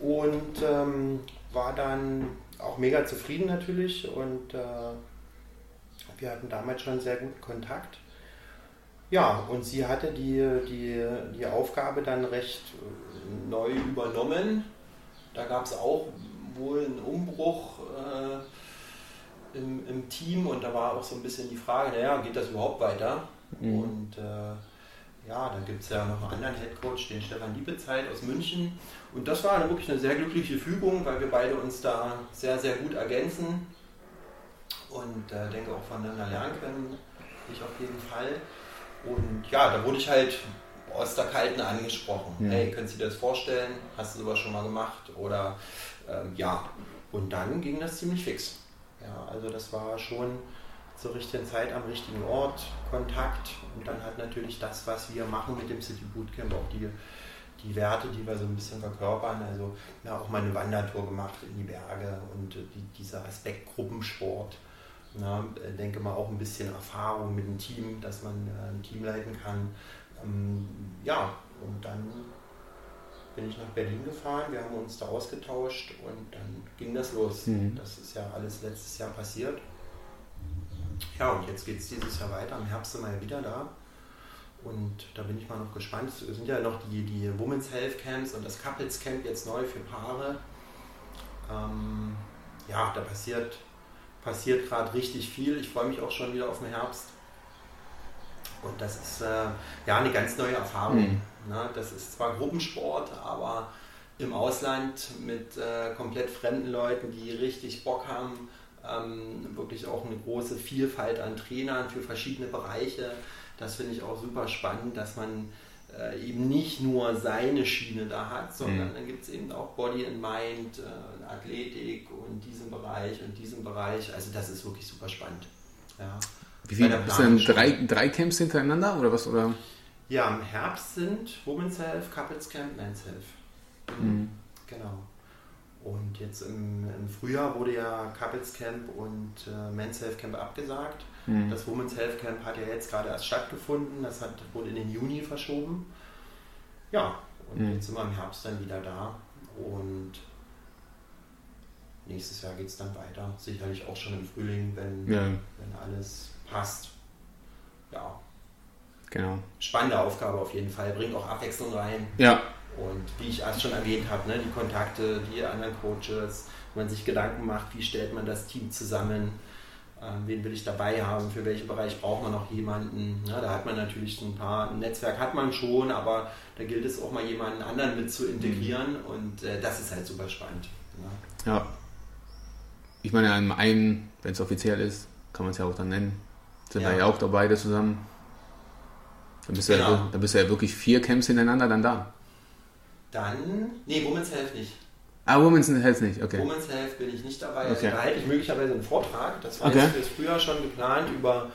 Und ähm, war dann auch mega zufrieden natürlich. Und äh, wir hatten damals schon sehr guten Kontakt. Ja, und sie hatte die, die, die Aufgabe dann recht neu übernommen. Da gab es auch wohl einen Umbruch äh, im, im, Team und da war auch so ein bisschen die Frage, naja, geht das überhaupt weiter? Mhm. Und äh, ja, dann gibt es ja noch einen anderen Headcoach, den Stefan Liebezeit aus München. Und das war wirklich eine sehr glückliche Fügung, weil wir beide uns da sehr, sehr gut ergänzen und äh, denke auch voneinander lernen können. Ich auf jeden Fall. Und ja, da wurde ich halt aus der Kalten angesprochen. Ja. Hey, können Sie dir das vorstellen? Hast du sowas schon mal gemacht? Oder ähm, ja. Und dann ging das ziemlich fix. Ja, also das war schon zur richtigen Zeit am richtigen Ort, Kontakt und dann halt natürlich das, was wir machen mit dem City Bootcamp, auch die, die Werte, die wir so ein bisschen verkörpern. Also ja, auch mal eine Wandertour gemacht in die Berge und die, dieser Aspekt Gruppensport. Na, denke mal auch ein bisschen Erfahrung mit dem Team, dass man äh, ein Team leiten kann, ja, und dann bin ich nach Berlin gefahren, wir haben uns da ausgetauscht und dann ging das los. Mhm. Das ist ja alles letztes Jahr passiert. Ja, und jetzt geht es dieses Jahr weiter. Im Herbst sind wir ja wieder da. Und da bin ich mal noch gespannt. Es sind ja noch die, die Women's Health Camps und das Couples Camp jetzt neu für Paare. Ähm, ja, da passiert, passiert gerade richtig viel. Ich freue mich auch schon wieder auf den Herbst. Und das ist äh, ja eine ganz neue Erfahrung. Mhm. Ne? Das ist zwar Gruppensport, aber im Ausland mit äh, komplett fremden Leuten, die richtig Bock haben, ähm, wirklich auch eine große Vielfalt an Trainern für verschiedene Bereiche. Das finde ich auch super spannend, dass man äh, eben nicht nur seine Schiene da hat, sondern mhm. dann gibt es eben auch Body and Mind, äh, Athletik und diesen Bereich und diesen Bereich. Also das ist wirklich super spannend. Ja. Wie viele? Ist denn drei, drei Camps hintereinander oder was? Oder? Ja, im Herbst sind Women's Health, Couples Camp, Men's Health. Mhm. Genau. Und jetzt im, im, Frühjahr wurde ja Couples Camp und äh, Men's Health Camp abgesagt. Mhm. Das Women's Health Camp hat ja jetzt gerade erst stattgefunden. Das hat, wurde in den Juni verschoben. Ja, und mhm. jetzt sind wir im Herbst dann wieder da. Und nächstes Jahr geht es dann weiter. Sicherlich auch schon im Frühling, wenn, ja. wenn alles passt. Ja. Genau. Spannende Aufgabe auf jeden Fall, bringt auch Abwechslung rein. Ja. Und wie ich erst schon erwähnt habe, ne, die Kontakte, die anderen Coaches, man sich Gedanken macht, wie stellt man das Team zusammen, ähm, wen will ich dabei haben, für welchen Bereich braucht man noch jemanden. Ja, da hat man natürlich ein paar, ein Netzwerk hat man schon, aber da gilt es auch mal jemanden anderen mit zu integrieren mhm. und äh, das ist halt super spannend. Ja. ja. Ich meine, an einem, wenn es offiziell ist, kann man es ja auch dann nennen, sind ja. wir ja auch dabei zusammen. Dann bist, genau. ja, dann bist du ja wirklich vier Camps hintereinander dann da. Dann, nee, Women's Health nicht. Ah, Women's Health nicht, okay. Women's Health bin ich nicht dabei. Okay. Da halte ich möglicherweise einen Vortrag. Das war okay. jetzt fürs Frühjahr schon geplant über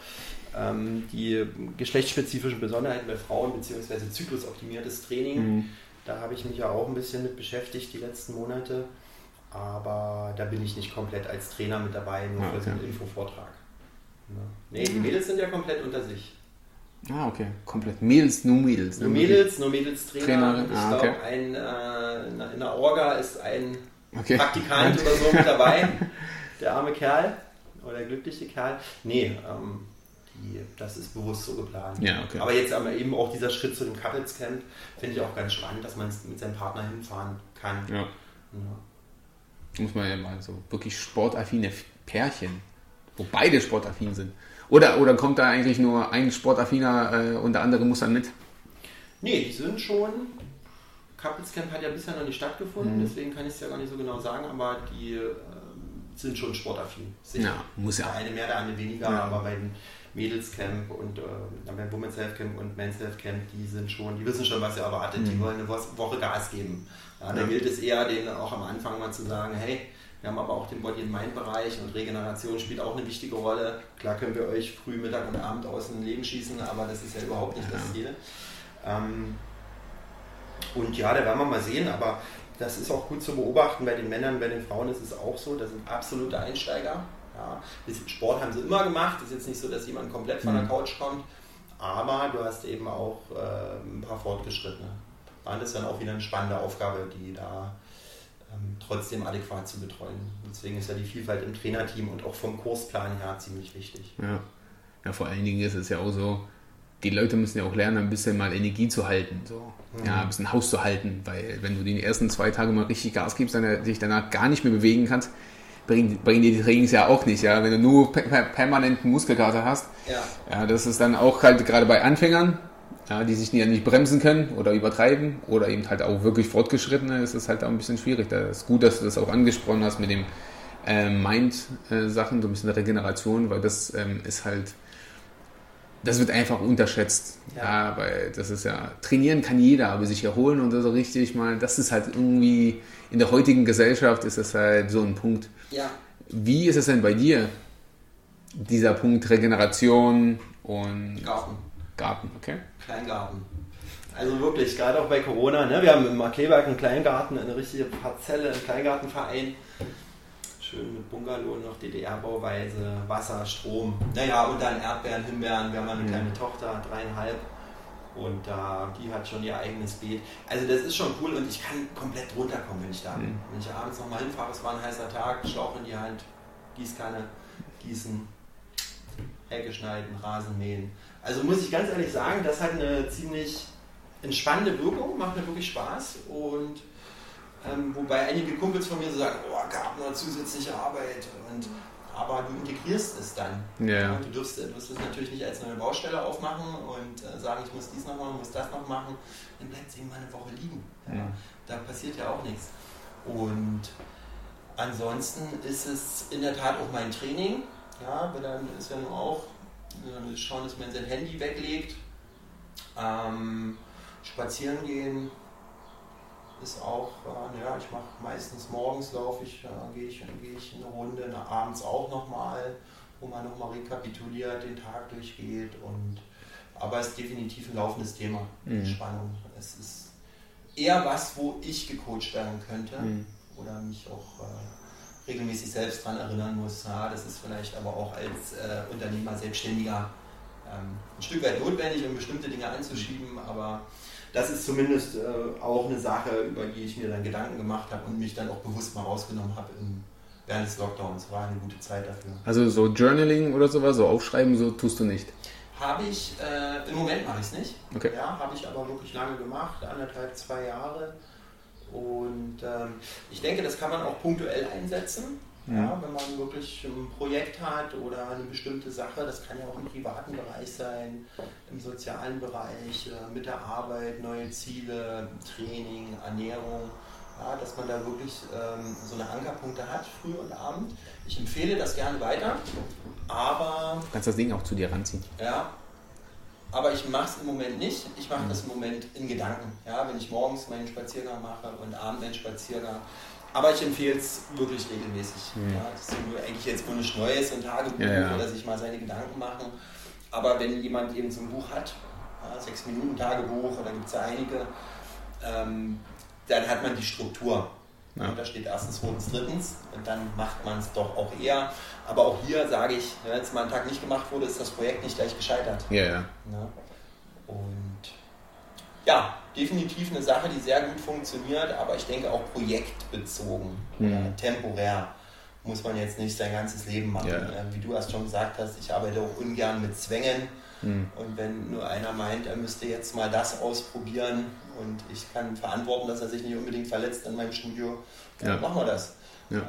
ähm, die geschlechtsspezifischen Besonderheiten bei Frauen bzw. zyklusoptimiertes Training. Mhm. Da habe ich mich ja auch ein bisschen mit beschäftigt die letzten Monate. Aber da bin ich nicht komplett als Trainer mit dabei, nur ah, okay. für so einen Infovortrag. Ne? Nee, die Mädels sind ja komplett unter sich. Ah, okay. Komplett. Mädels, nur Mädels. Nur Mädels, nur Mädels-Trainer. Trainerin, ich ah, glaube, okay. ein, äh, in der Orga ist ein Okay. Praktikant oder so mit dabei. Der arme Kerl oder der glückliche Kerl. Nee, ähm, die, das ist bewusst so geplant. Ja, okay. Aber jetzt aber eben auch dieser Schritt zu dem Couples Camp finde ich auch ganz spannend, dass man mit seinem Partner hinfahren kann. Ja. Ja. Muss man ja mal so wirklich sportaffine Pärchen, wo beide sportaffin sind. Oder, oder kommt da eigentlich nur ein sportaffiner äh, und der andere muss dann mit? Nee, die sind schon. Couples Camp hat ja bisher noch nicht stattgefunden, Mhm. deswegen kann ich es ja gar nicht so genau sagen, aber die ähm, sind schon sportaffin. Sicher. Ja, muss ja. Der eine mehr, der andere weniger, Ja. aber beim Mädels Camp und äh, beim Women's Health Camp und Men's Health Camp, die sind schon, die wissen schon, was sie erwartet. Die Mhm. wollen eine Wo- Woche Gas geben. Ja, da Ja. gilt es eher, denen auch am Anfang mal zu sagen, hey, wir haben aber auch den Body and Mind Bereich und Regeneration spielt auch eine wichtige Rolle. Klar können wir euch früh, Mittag und Abend aus dem Leben schießen, aber das ist ja überhaupt nicht das. Ziel. Ähm, und ja, da werden wir mal sehen, aber das ist auch gut zu beobachten. Bei den Männern, bei den Frauen ist es auch so, das sind absolute Einsteiger. Ja, Sport haben sie immer gemacht. Es ist jetzt nicht so, dass jemand komplett von der Mhm. Couch kommt, aber du hast eben auch äh, ein paar Fortgeschrittene. Und das ist dann auch wieder eine spannende Aufgabe, die da ähm, trotzdem adäquat zu betreuen. Deswegen ist ja die Vielfalt im Trainerteam und auch vom Kursplan her ziemlich wichtig. Ja. ja, vor allen Dingen ist es ja auch so, die Leute müssen ja auch lernen, ein bisschen mal Energie zu halten. So. Ja, ein bisschen Haus zu halten, weil wenn du die ersten zwei Tage mal richtig Gas gibst, dann dich danach gar nicht mehr bewegen kannst, bringen, bringen dir die Trainings ja auch nicht. Ja? Wenn du nur per per permanenten Muskelkater hast, Ja, ja, das ist dann auch halt gerade bei Anfängern, ja, die sich ja nicht bremsen können oder übertreiben oder eben halt auch wirklich Fortgeschrittene, ist es halt auch ein bisschen schwierig. Da ist gut, dass du das auch angesprochen hast mit dem äh, Mind-Sachen, so ein bisschen Regeneration, weil das ähm, ist halt, das wird einfach unterschätzt. Ja. Ja. weil das ist ja, trainieren kann jeder, aber sich erholen und so richtig mal, das ist halt irgendwie, in der heutigen Gesellschaft ist das halt so ein Punkt. ja. Wie ist es denn bei dir, dieser Punkt Regeneration und Garten. Garten, okay? Kleingarten. Also wirklich, gerade auch bei Corona, ne? wir haben im Markleberg einen Kleingarten, eine richtige Parzelle, einen Kleingartenverein. Schön mit Bungalow, noch DDR-Bauweise, Wasser, Strom. Naja, und dann Erdbeeren, Himbeeren. Wir haben eine Mhm. kleine Tochter, dreieinhalb. Und da die hat schon ihr eigenes Beet. Also das ist schon cool und ich kann komplett runterkommen, wenn ich da bin. Mhm. Wenn ich abends nochmal hinfahre, es war ein heißer Tag, Schlauch in die Hand, Gießkanne, gießen, Hecke schneiden, Rasen mähen. Also muss ich ganz ehrlich sagen, das hat eine ziemlich entspannende Wirkung, macht mir wirklich Spaß und ähm, wobei einige Kumpels von mir so sagen, oh, Gartner, zusätzliche Arbeit und aber du integrierst es dann. Ja. Du wirst, du wirst es natürlich nicht als neue Baustelle aufmachen und äh, sagen, ich muss dies noch machen, muss das noch machen. Dann bleibt es eben mal eine Woche liegen. Ja. Da passiert ja auch nichts. Und ansonsten ist es in der Tat auch mein Training. Ja, weil dann ist ja nur auch schauen, dass man sein Handy weglegt. Ähm, spazieren gehen ist auch, äh, ja, ich mache meistens morgens laufe ich, äh, gehe ich, gehe ich eine Runde, na, abends auch nochmal, wo man nochmal rekapituliert, den Tag durchgeht und aber es ist definitiv ein laufendes Thema, Mhm. Spannung. Es ist eher was, wo ich gecoacht werden könnte Mhm. oder mich auch äh, regelmäßig selbst daran erinnern muss. Ja, das ist vielleicht aber auch als äh, Unternehmer, Selbstständiger ähm, ein Stück weit notwendig, um bestimmte Dinge anzuschieben, aber das ist zumindest äh, auch eine Sache, über die ich mir dann Gedanken gemacht habe und mich dann auch bewusst mal rausgenommen habe während des Lockdowns. War eine gute Zeit dafür. Also so Journaling oder sowas, so aufschreiben, so tust du nicht. Habe ich, äh, im Moment mache ich es nicht. Okay. Ja, habe ich aber wirklich lange gemacht, anderthalb, zwei Jahre. Und ähm, ich denke, das kann man auch punktuell einsetzen. Mhm. Ja, wenn man wirklich ein Projekt hat oder eine bestimmte Sache, das kann ja auch im privaten Bereich sein, im sozialen Bereich, äh, mit der Arbeit, neue Ziele, Training, Ernährung, ja, dass man da wirklich ähm, so eine Ankerpunkte hat, früh und abend. Ich empfehle das gerne weiter, aber Du kannst das Ding auch zu dir ranziehen. ja, aber ich mache es im Moment nicht. Ich mache das im Moment in Gedanken. Ja, wenn ich morgens meinen Spaziergang mache und abends meinen Spaziergang. Aber ich empfehle es wirklich regelmäßig. Mhm. Ja, das ist nur eigentlich jetzt wohl nichts Neues, ein Tagebuch Ja, ja. oder sich mal seine Gedanken machen. Aber wenn jemand eben so ein Buch hat, ja, sechs Minuten Tagebuch oder gibt es ja einige, ähm, dann hat man die Struktur. Ja. Und da steht erstens, zweitens, drittens und dann macht man es doch auch eher. Aber auch hier sage ich, wenn es mal einen Tag nicht gemacht wurde, ist das Projekt nicht gleich gescheitert. Ja, ja. Und ja, definitiv eine Sache, die sehr gut funktioniert, aber ich denke auch projektbezogen, mhm. temporär muss man jetzt nicht sein ganzes Leben machen. Ja. Wie du erst schon gesagt hast, ich arbeite auch ungern mit Zwängen. Mhm. Und wenn nur einer meint, er müsste jetzt mal das ausprobieren und ich kann verantworten, dass er sich nicht unbedingt verletzt in meinem Studio, dann ja. machen wir das. Ja.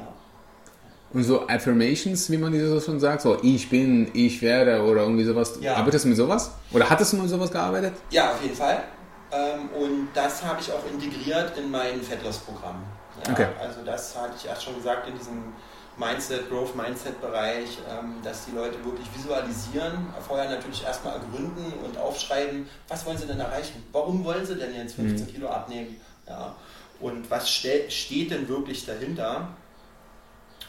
Und so Affirmations, wie man diese schon sagt, so ich bin, ich werde oder irgendwie sowas. Ja. Arbeitest du mit sowas? Oder hattest du mit sowas gearbeitet? Ja, auf jeden Fall. Ähm, und das habe ich auch integriert in mein Fettloss-Programm. Ja, okay. Also das hatte ich erst schon gesagt in diesem Mindset, Growth Mindset Bereich, ähm, dass die Leute wirklich visualisieren, vorher natürlich erstmal ergründen und aufschreiben, was wollen sie denn erreichen? Warum wollen sie denn jetzt 15 mhm. Kilo abnehmen? Ja. Und was steht denn wirklich dahinter?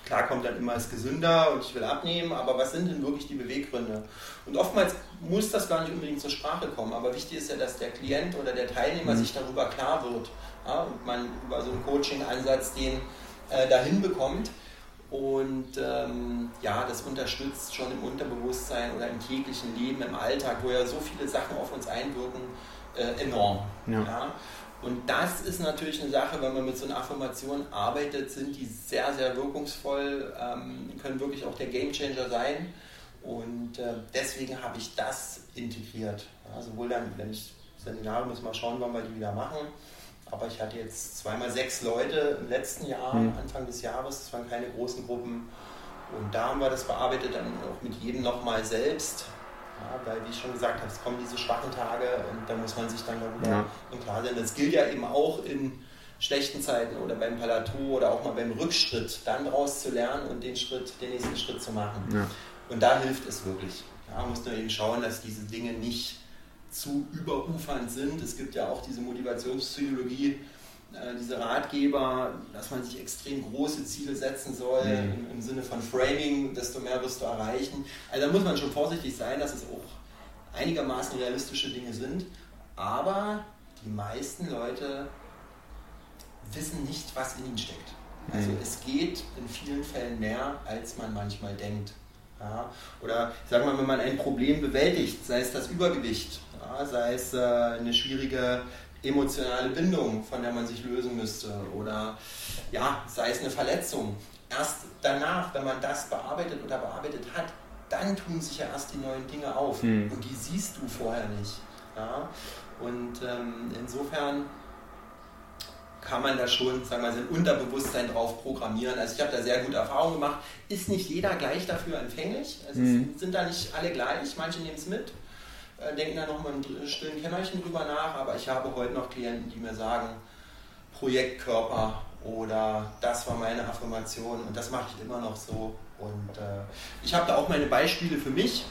Klar kommt dann immer es gesünder und ich will abnehmen, aber was sind denn wirklich die Beweggründe? Und oftmals muss das gar nicht unbedingt zur Sprache kommen, aber wichtig ist ja, dass der Klient oder der Teilnehmer mhm. sich darüber klar wird ja, und man über so einen Coaching-Ansatz den äh, dahin bekommt. Und ähm, ja, das unterstützt schon im Unterbewusstsein oder im täglichen Leben, im Alltag, wo ja so viele Sachen auf uns einwirken, äh, enorm. Ja. ja. Und das ist natürlich eine Sache, wenn man mit so einer Affirmation arbeitet, sind die sehr, sehr wirkungsvoll, ähm, können wirklich auch der Gamechanger sein. Und äh, deswegen habe ich das integriert. Ja, sowohl dann, wenn ich Seminare, muss mal schauen, wann wir die wieder machen aber ich hatte jetzt zweimal sechs Leute im letzten Jahr, mhm. Anfang des Jahres. Das waren keine großen Gruppen. Und da haben wir das bearbeitet, dann auch mit jedem nochmal selbst. Ja, weil, wie ich schon gesagt habe, es kommen diese schwachen Tage und da muss man sich dann darüber ja. im Klar sein. Das gilt ja eben auch in schlechten Zeiten oder beim Plateau oder auch mal beim Rückschritt, dann daraus zu lernen und den Schritt, den nächsten Schritt zu machen. Ja. Und da hilft es wirklich. Da muss man eben schauen, dass diese Dinge nicht zu überufernd sind. Es gibt ja auch diese Motivationspsychologie, diese Ratgeber, dass man sich extrem große Ziele setzen soll, mhm. im, im, Sinne von Framing, desto mehr wirst du erreichen. Also da muss man schon vorsichtig sein, dass es auch einigermaßen realistische Dinge sind. Aber die meisten Leute wissen nicht, was in ihnen steckt. Also mhm. es geht in vielen Fällen mehr, als man manchmal denkt. Ja, oder sagen wir mal, wenn man ein Problem bewältigt, sei es das Übergewicht, ja, sei es äh, eine schwierige emotionale Bindung, von der man sich lösen müsste, oder ja, sei es eine Verletzung. Erst danach, wenn man das bearbeitet oder bearbeitet hat, dann tun sich ja erst die neuen Dinge auf mhm. und die siehst du vorher nicht. Ja? Und ähm, insofern kann man da schon, sagen wir mal, sein Unterbewusstsein drauf programmieren. Also ich habe da sehr gute Erfahrungen gemacht. Ist nicht jeder gleich dafür empfänglich. Also mhm. sind da nicht alle gleich. Manche nehmen es mit, äh, denken da nochmal ein stillen Kämmerchen drüber nach. Aber ich habe heute noch Klienten, die mir sagen, Projektkörper oder das war meine Affirmation und das mache ich immer noch so. Und äh, ich habe da auch meine Beispiele für mich,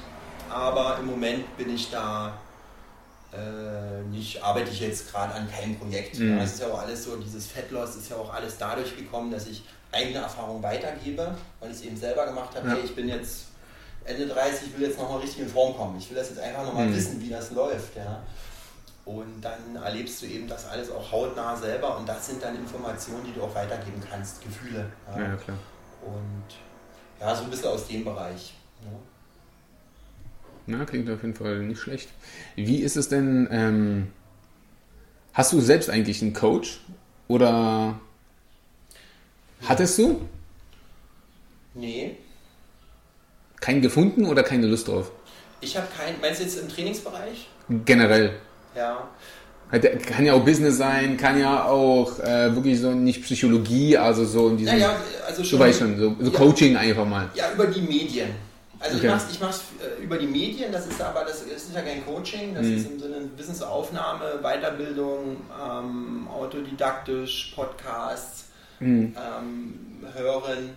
aber im Moment bin ich da äh, nicht, arbeite ich jetzt gerade an keinem Projekt. Mhm. Ja, es ist ja auch alles so, dieses Fettloss ist ja auch alles dadurch gekommen, dass ich eigene Erfahrungen weitergebe, weil ich es eben selber gemacht habe. Ja. Hey, ich bin jetzt Ende 30, ich will jetzt nochmal richtig in Form kommen. Ich will das jetzt einfach nochmal mhm. wissen, wie das läuft. Ja. Und dann erlebst du eben das alles auch hautnah selber und das sind dann Informationen, die du auch weitergeben kannst, Gefühle. Ja, ja klar. Und ja, so ein bisschen aus dem Bereich. Ja. Na, klingt auf jeden Fall nicht schlecht. Wie ist es denn, ähm, hast du selbst eigentlich einen Coach oder hattest du? Nee. Keinen gefunden oder keine Lust drauf? Ich habe keinen, meinst du jetzt im Trainingsbereich? Generell. Ja. Kann ja auch Business sein, kann ja auch äh, wirklich so nicht Psychologie, also so in diesem. Ja, ja, also schon. Du weißt schon, so, so ja, Coaching einfach mal. Ja, über die Medien. Also okay. ich mache es äh, über die Medien, das ist aber das ist ja kein Coaching, das mhm. ist im Sinne Wissensaufnahme, Weiterbildung, ähm, autodidaktisch, Podcasts, mhm. ähm, hören,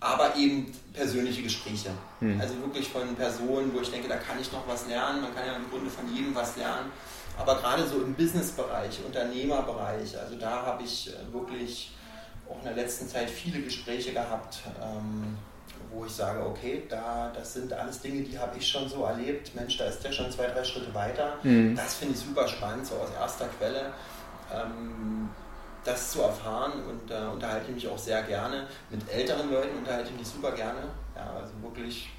aber eben persönliche Gespräche. Mhm. Also wirklich von Personen, wo ich denke, da kann ich noch was lernen, man kann ja im Grunde von jedem was lernen. Aber gerade so im Businessbereich, Unternehmerbereich, also da habe ich äh, wirklich auch in der letzten Zeit viele Gespräche gehabt. Ähm, wo ich sage, okay, da, das sind alles Dinge, die habe ich schon so erlebt. Mensch, da ist der schon zwei, drei Schritte weiter. Mhm. Das finde ich super spannend, so aus erster Quelle. Ähm, das zu erfahren und äh, unterhalte mich auch sehr gerne. Mit älteren Leuten unterhalte ich mich super gerne. Ja, also wirklich,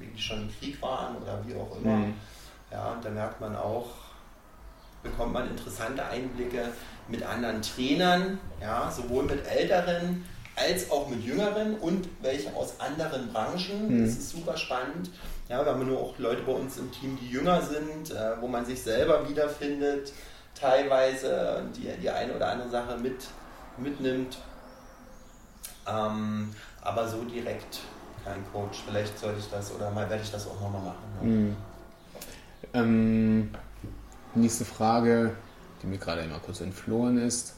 die schon im Krieg waren oder wie auch immer. Mhm. Ja, und da merkt man auch, bekommt man interessante Einblicke mit anderen Trainern, ja, sowohl mit älteren als auch mit jüngeren und welche aus anderen Branchen. Mhm. Das ist super spannend. Ja, wir haben nur auch Leute bei uns im Team, die jünger sind, äh, wo man sich selber wiederfindet, teilweise die, die eine oder andere Sache mit, mitnimmt. Ähm, aber so direkt kein Coach. Vielleicht sollte ich das oder mal werde ich das auch nochmal machen. Ja. Mhm. Ähm, nächste Frage, die mir gerade einmal kurz entflohen ist.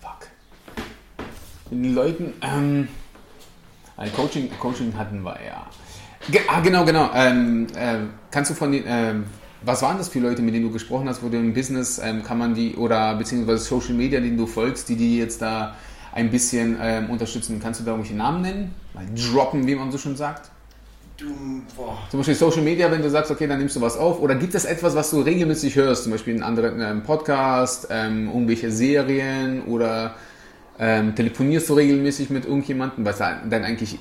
Fuck. Den Leuten, ähm, ein Coaching, Coaching hatten wir ja. Ge ah, genau, genau. Ähm, äh, kannst du von den, ähm, was waren das für Leute, mit denen du gesprochen hast, wo du im Business, ähm, kann man die, oder beziehungsweise Social Media, denen du folgst, die die jetzt da ein bisschen ähm, unterstützen? Kannst du da irgendwelche Namen nennen? Mal droppen, wie man so schon sagt? Du, boah. Zum Beispiel Social Media, wenn du sagst, okay, dann nimmst du was auf. Oder gibt es etwas, was du regelmäßig hörst? Zum Beispiel in anderen ähm, Podcast, ähm, irgendwelche Serien oder ähm, telefonierst du regelmäßig mit irgendjemandem, was dann eigentlich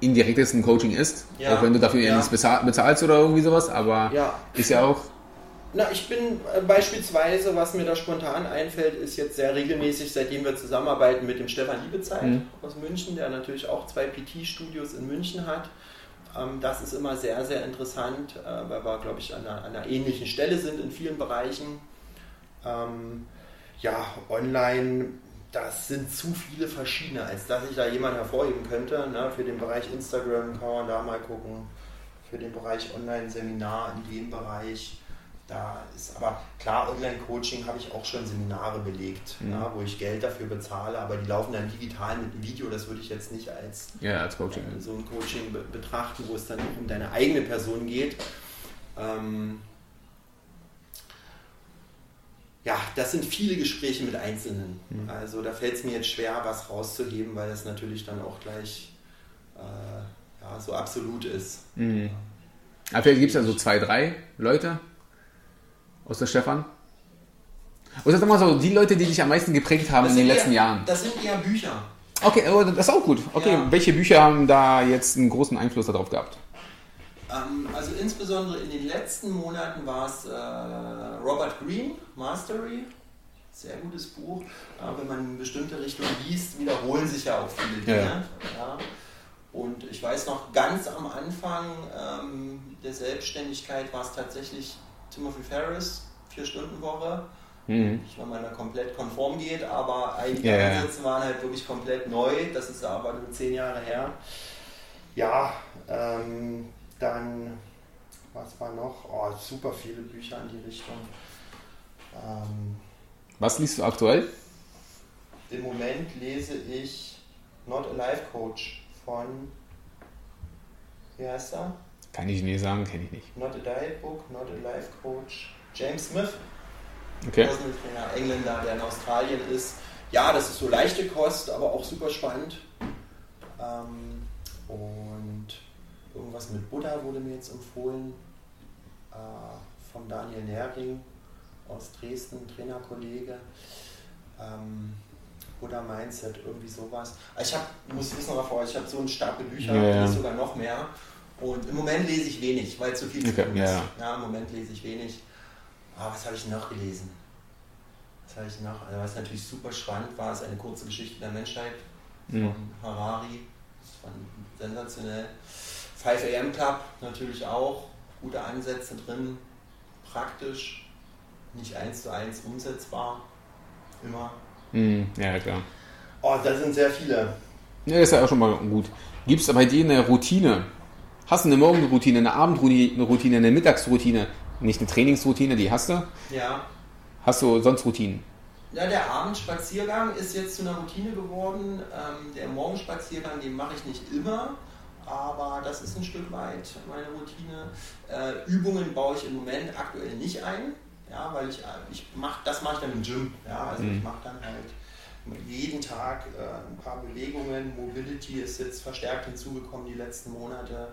indirektes ein Coaching ist, ja. auch wenn du dafür ja. nichts bezahlst oder irgendwie sowas, aber ja. ist ja auch. Na, ich bin äh, beispielsweise, was mir da spontan einfällt, ist jetzt sehr regelmäßig, seitdem wir zusammenarbeiten mit dem Stefan Liebezeit mhm. aus München, der natürlich auch zwei PT-Studios in München hat. Ähm, das ist immer sehr, sehr interessant, äh, weil wir, glaube ich, an einer, an einer, ähnlichen Stelle sind in vielen Bereichen. Ähm, ja, online das sind zu viele verschiedene, als dass ich da jemanden hervorheben könnte. Ne? Für den Bereich Instagram kann man da mal gucken, für den Bereich Online-Seminar in dem Bereich. Da ist aber klar, Online-Coaching habe ich auch schon Seminare belegt, mhm. ne? wo ich Geld dafür bezahle, aber die laufen dann digital mit einem Video. Das würde ich jetzt nicht als, ja, als Coaching. Äh, so ein Coaching be betrachten, wo es dann um deine eigene Person geht. Ähm, ja, das sind viele Gespräche mit Einzelnen. Mhm. Also da fällt es mir jetzt schwer, was rauszuheben, weil das natürlich dann auch gleich äh, ja, so absolut ist. Mhm. Aber vielleicht gibt es ja so zwei, drei Leute aus der Stefan. Oder sag mal so, die Leute, die dich am meisten geprägt haben in den letzten eher, Jahren. Das sind eher Bücher. Okay, das ist auch gut. Okay, ja. welche Bücher haben da jetzt einen großen Einfluss darauf gehabt? Ähm, also insbesondere in den letzten Monaten war es äh, Robert Greene, Mastery. Sehr gutes Buch. Äh, wenn man in bestimmte Richtungen liest, wiederholen sich ja auch viele Dinge. Ja. Ja. Und ich weiß noch, ganz am Anfang ähm, der Selbstständigkeit war es tatsächlich Timothy Ferris, Vier-Stunden-Woche. Mhm. Nicht, weil man da komplett konform geht, aber einige ja, Ansätze waren halt wirklich komplett neu. Das ist aber nur zehn Jahre her. Ja, ähm, dann, was war noch? Oh, super viele Bücher in die Richtung. Ähm, was liest du aktuell? Im Moment lese ich Not a Life Coach von, wie heißt er? Kann ich nicht sagen, kenne ich nicht. Not a Diet Book, Not a Life Coach, James Smith. Okay. Das ist ein Engländer, der in Australien ist. Ja, das ist so leichte Kost, aber auch super spannend. Ähm, und Irgendwas mit Buddha wurde mir jetzt empfohlen äh, von Daniel Nehring aus Dresden, Trainerkollege. Ähm, Buddha Mindset, irgendwie sowas. Ich habe, muss wissen davor, ich habe so einen Stapel Bücher, ja, ja. sogar noch mehr. Und im Moment lese ich wenig, weil zu viel zu tun ist. Ja. im Moment lese ich wenig. Aber was habe ich noch gelesen? Was habe ich noch? Also was natürlich super spannend war, ist eine kurze Geschichte der Menschheit von mhm. Harari. Das war sensationell. 5 AM Club natürlich auch, gute Ansätze drin, praktisch, nicht eins zu eins umsetzbar, immer. Mm, ja, klar. Oh, da sind sehr viele. Ja, das ist ja auch schon mal gut. Gibt es bei dir eine Routine? Hast du eine Morgenroutine, eine Abendroutine, eine Mittagsroutine? Nicht eine Trainingsroutine, die hast du? Ja. Hast du sonst Routinen? Ja, der Abendspaziergang ist jetzt zu einer Routine geworden. Ähm, der Morgenspaziergang, den mache ich nicht immer aber das ist ein Stück weit meine Routine. Äh, Übungen baue ich im Moment aktuell nicht ein, ja, weil ich, äh, ich mach, das mache ich dann im Gym. Ja, also mhm. ich mache dann halt jeden Tag äh, ein paar Bewegungen. Mobility ist jetzt verstärkt hinzugekommen die letzten Monate.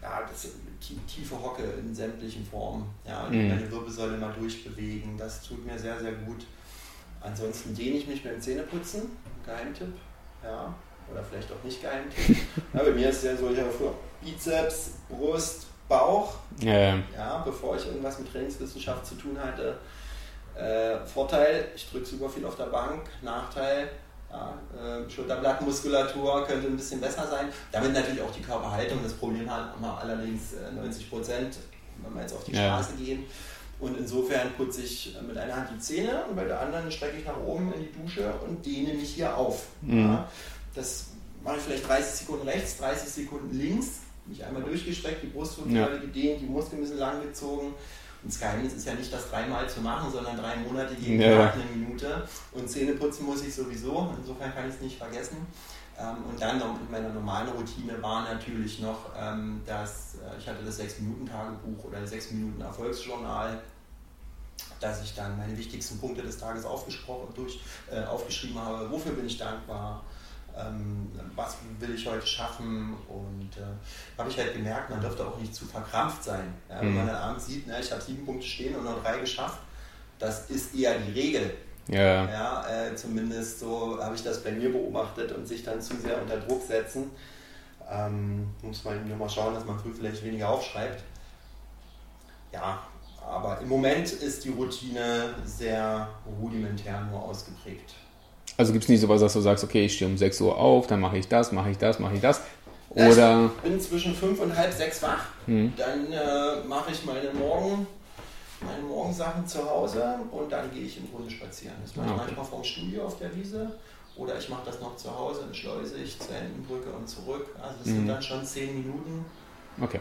ja, das, tiefe Hocke in sämtlichen Formen. Ja, mhm. meine Wirbelsäule mal durchbewegen. Das tut mir sehr, sehr gut. Ansonsten dehne ich mich beim Zähneputzen. Geheimtipp. Ja, oder vielleicht auch nicht Geheimtipp. ja, bei mir ist ja so, ich habe früher Bizeps, Brust, Bauch. Ja. ja, bevor ich irgendwas mit Trainingswissenschaft zu tun hatte. Äh, Vorteil, ich drücke super viel auf der Bank. Nachteil, ja, äh, Schulterblattmuskulatur könnte ein bisschen besser sein. Damit natürlich auch die Körperhaltung. Das Problem haben wir allerdings äh, 90 Prozent, wenn wir jetzt auf die ja. Straße gehen. Und insofern putze ich mit einer Hand die Zähne und bei der anderen strecke ich nach oben in die Dusche und dehne mich hier auf. Mhm. Ja, das mache ich vielleicht 30 Sekunden rechts, 30 Sekunden links. Mich einmal durchgestreckt, die Brustwirbelsäule ja. gedehnt, die Muskeln bisschen lang gezogen und das Geheimnis ist ja nicht, das dreimal zu machen, sondern drei Monate jeden ja. Tag eine Minute. Und Zähne putzen muss ich sowieso, insofern kann ich es nicht vergessen. Ähm, und dann noch mit meiner normalen Routine war natürlich noch, ähm, dass äh, ich hatte das 6-Minuten-Tagebuch oder 6-Minuten-Erfolgsjournal, dass ich dann meine wichtigsten Punkte des Tages aufgesprochen, durch, äh, aufgeschrieben habe, wofür bin ich dankbar, ähm, was will ich heute schaffen und äh, habe ich halt gemerkt, man dürfte auch nicht zu verkrampft sein. Ja, wenn mhm. man dann abends sieht, ne, ich habe sieben Punkte stehen und nur drei geschafft, das ist eher die Regel. Ja. ja äh, zumindest so habe ich das bei mir beobachtet und sich dann zu sehr unter Druck setzen. Ähm, muss man nur mal schauen, dass man früh vielleicht weniger aufschreibt. Ja, aber im Moment ist die Routine sehr rudimentär nur ausgeprägt. Also gibt es nicht sowas, dass du sagst, okay, ich stehe um 6 Uhr auf, dann mache ich das, mache ich das, mache ich das. Oder ich bin zwischen 5 und halb 6 wach. Hm. Dann äh, mache ich meine Morgen, meine Morgensachen zu Hause und dann gehe ich im Grunde spazieren. Das mache ich ah, okay. manchmal vom Studio auf der Wiese oder ich mache das noch zu Hause in Schleusig, zur Entenbrücke und zurück. Also das hm. sind dann schon 10 Minuten. Okay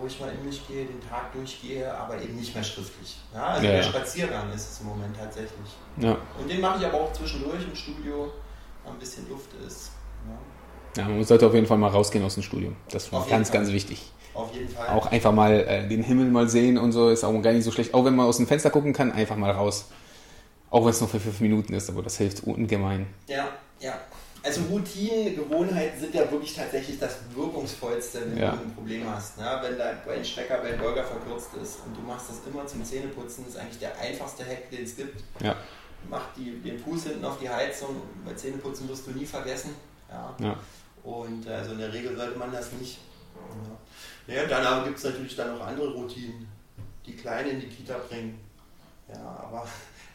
wo ich mal in mich gehe, den Tag durchgehe, aber eben nicht mehr schriftlich. Ja, also ja, der Spaziergang ist es im Moment tatsächlich. Ja. Und den mache ich aber auch zwischendurch im Studio, wo ein bisschen Luft ist. Ja. ja, man sollte auf jeden Fall mal rausgehen aus dem Studio. Das war ganz, ganz wichtig. Auf jeden Fall. Auch einfach mal äh, den Himmel mal sehen und so ist auch gar nicht so schlecht. Auch wenn man aus dem Fenster gucken kann, einfach mal raus. Auch wenn es nur für fünf Minuten ist, aber das hilft ungemein. Ja, ja. Also Routinen, Gewohnheiten sind ja wirklich tatsächlich das wirkungsvollste, wenn ja. du ein Problem hast. Ne? Wenn dein Brainstecker bei Burger verkürzt ist und du machst das immer zum Zähneputzen, ist eigentlich der einfachste Hack, den es gibt. Ja. Mach die, den Fuß hinten auf die Heizung, bei Zähneputzen wirst du nie vergessen. Ja. ja. Und also in der Regel sollte man das nicht. Ja, ja dann gibt es natürlich dann noch andere Routinen, die Kleine in die Kita bringen. Ja, aber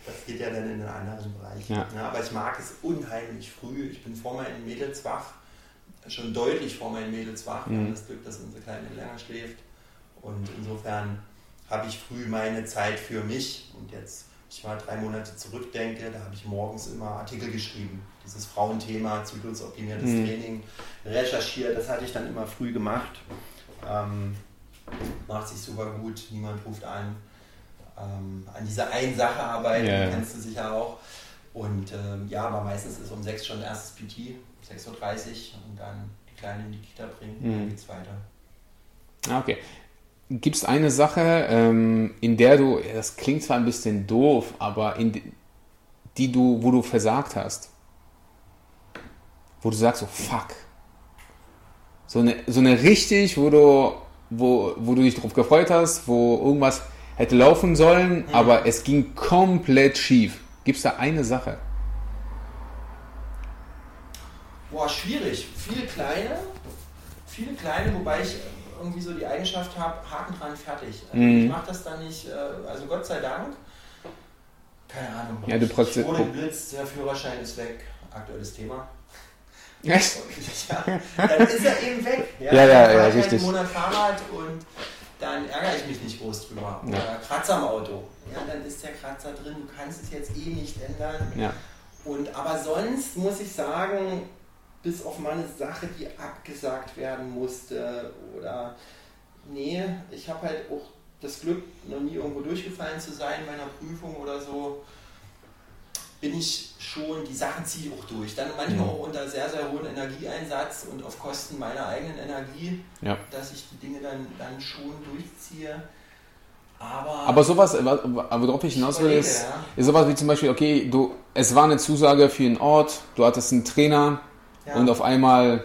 das geht ja dann in einen anderen Bereich. Ja. Ja, aber ich mag es unheimlich früh. Ich bin vor meinen Mädels wach, schon deutlich vor meinen Mädels wach. Mhm. Wir haben das Glück, dass unsere Kleine länger schläft. Und insofern habe ich früh meine Zeit für mich. Und jetzt, ich mal drei Monate zurückdenke, da habe ich morgens immer Artikel geschrieben. Dieses Frauenthema, zyklusoptimiertes mhm. Training, recherchiert. Das hatte ich dann immer früh gemacht. Ähm, macht sich super gut, niemand ruft an ähm, an dieser einen Sache arbeiten, yeah. kennst du sicher auch. Und ähm, ja, aber meistens ist um 6 schon erstes PT, 6.30 Uhr und dann die Kleine in die Kita bringen und dann mhm. geht's weiter. Ah, okay. Gibt es eine Sache, ähm, in der du, das klingt zwar ein bisschen doof, aber in die du, wo du versagt hast? Wo du sagst so, fuck. So eine, so eine richtig, wo du, wo, wo du dich drauf gefreut hast, wo irgendwas hätte laufen sollen, mhm. aber es ging komplett schief. Gibt es da eine Sache? Boah, schwierig. Viele kleine, viele kleine, wobei ich irgendwie so die Eigenschaft habe, Haken dran, fertig. Also mhm. Ich mache das dann nicht, äh, also Gott sei Dank. Keine Ahnung. Ja, du ich wurde Blitz, der Führerschein ist weg. Aktuelles Thema. Echt? Ja, dann ist er eben weg. Ja, ja, ja, ja richtig. Einen Monat Fahrrad und dann ärgere ich mich nicht groß drüber. Ja. Oder Kratzer am Auto. Ja, dann ist der Kratzer drin, du kannst es jetzt eh nicht ändern. Ja. Und, aber sonst muss ich sagen, bis auf mal eine Sache, die abgesagt werden musste oder nee, ich habe halt auch das Glück, noch nie irgendwo durchgefallen zu sein in meiner Prüfung oder so bin ich schon, die Sachen ziehe ich auch durch. Dann manchmal mhm. auch unter sehr, sehr hohem Energieeinsatz und auf Kosten meiner eigenen Energie, ja. dass ich die Dinge dann, dann schon durchziehe. Aber, aber sowas, worauf ich hinaus will, ist, ja. ist sowas wie zum Beispiel, okay, du, es war eine Zusage für einen Ort, du hattest einen Trainer ja. und auf einmal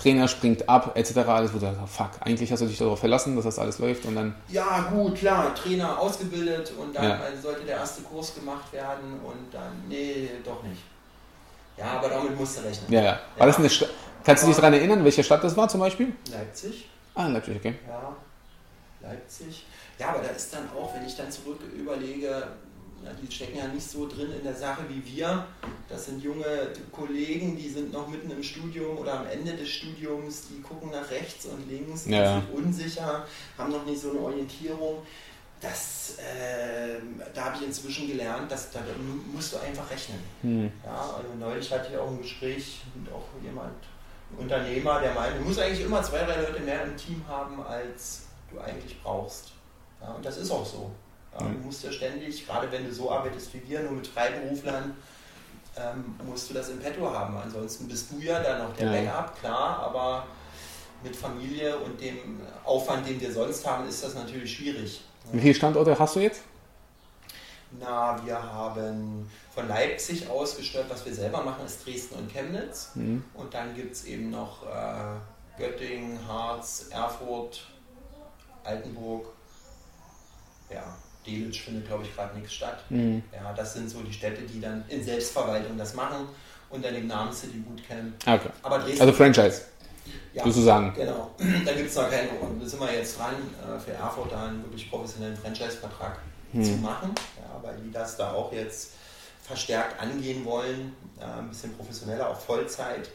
Trainer springt ab, etc. Alles, wo du sagst, fuck, eigentlich hast du dich darauf verlassen, dass das alles läuft und dann. Ja, gut, klar, Trainer ausgebildet und dann Ja. also sollte der erste Kurs gemacht werden und dann, nee, doch nicht. Ja, aber damit musst du rechnen. Ja, ja. War das eine Sta Kannst du dich daran erinnern, welche Stadt das war zum Beispiel? Leipzig, Ah, Leipzig, okay. ja, Leipzig. Ja, aber da ist dann auch, wenn ich dann zurück überlege, die stecken ja nicht so drin in der Sache wie wir. Das sind junge Kollegen, die sind noch mitten im Studium oder am Ende des Studiums, die gucken nach rechts und links, Ja. sind unsicher, haben noch nicht so eine Orientierung. Das, ähm, da habe ich inzwischen gelernt, dass da mu- musst du einfach rechnen. Hm. Ja, also neulich hatte ich auch ein Gespräch mit auch jemand, ein Unternehmer, der meinte, du musst eigentlich immer zwei, drei Leute mehr im Team haben, als du eigentlich brauchst. Ja, und das ist auch so. Ja, Mhm. Du musst ja ständig, gerade wenn du so arbeitest wie wir, nur mit Freiberuflern, ähm, musst du das im Petto haben. Ansonsten bist du ja dann noch der Ja. Backup, klar, aber mit Familie und dem Aufwand, den wir sonst haben, ist das natürlich schwierig. Wie viele Standorte hast du jetzt? Na, wir haben von Leipzig aus gestört, was wir selber machen, ist Dresden und Chemnitz. Mhm. Und dann gibt es eben noch äh, Göttingen, Harz, Erfurt, Altenburg. Ja, Delitzsch findet, glaube ich, gerade nichts statt. Mhm. Ja, das sind so die Städte, die dann in Selbstverwaltung das machen, unter dem Namen City Bootcamp. Okay. Aber Dresden, Also Franchise, ja, sozusagen. Genau, da gibt es noch keinen, und da sind wir jetzt dran, äh, für Erfurt da einen wirklich professionellen Franchise-Vertrag Hm. zu machen, ja, weil die das da auch jetzt verstärkt angehen wollen, ein bisschen professioneller, auch Vollzeit.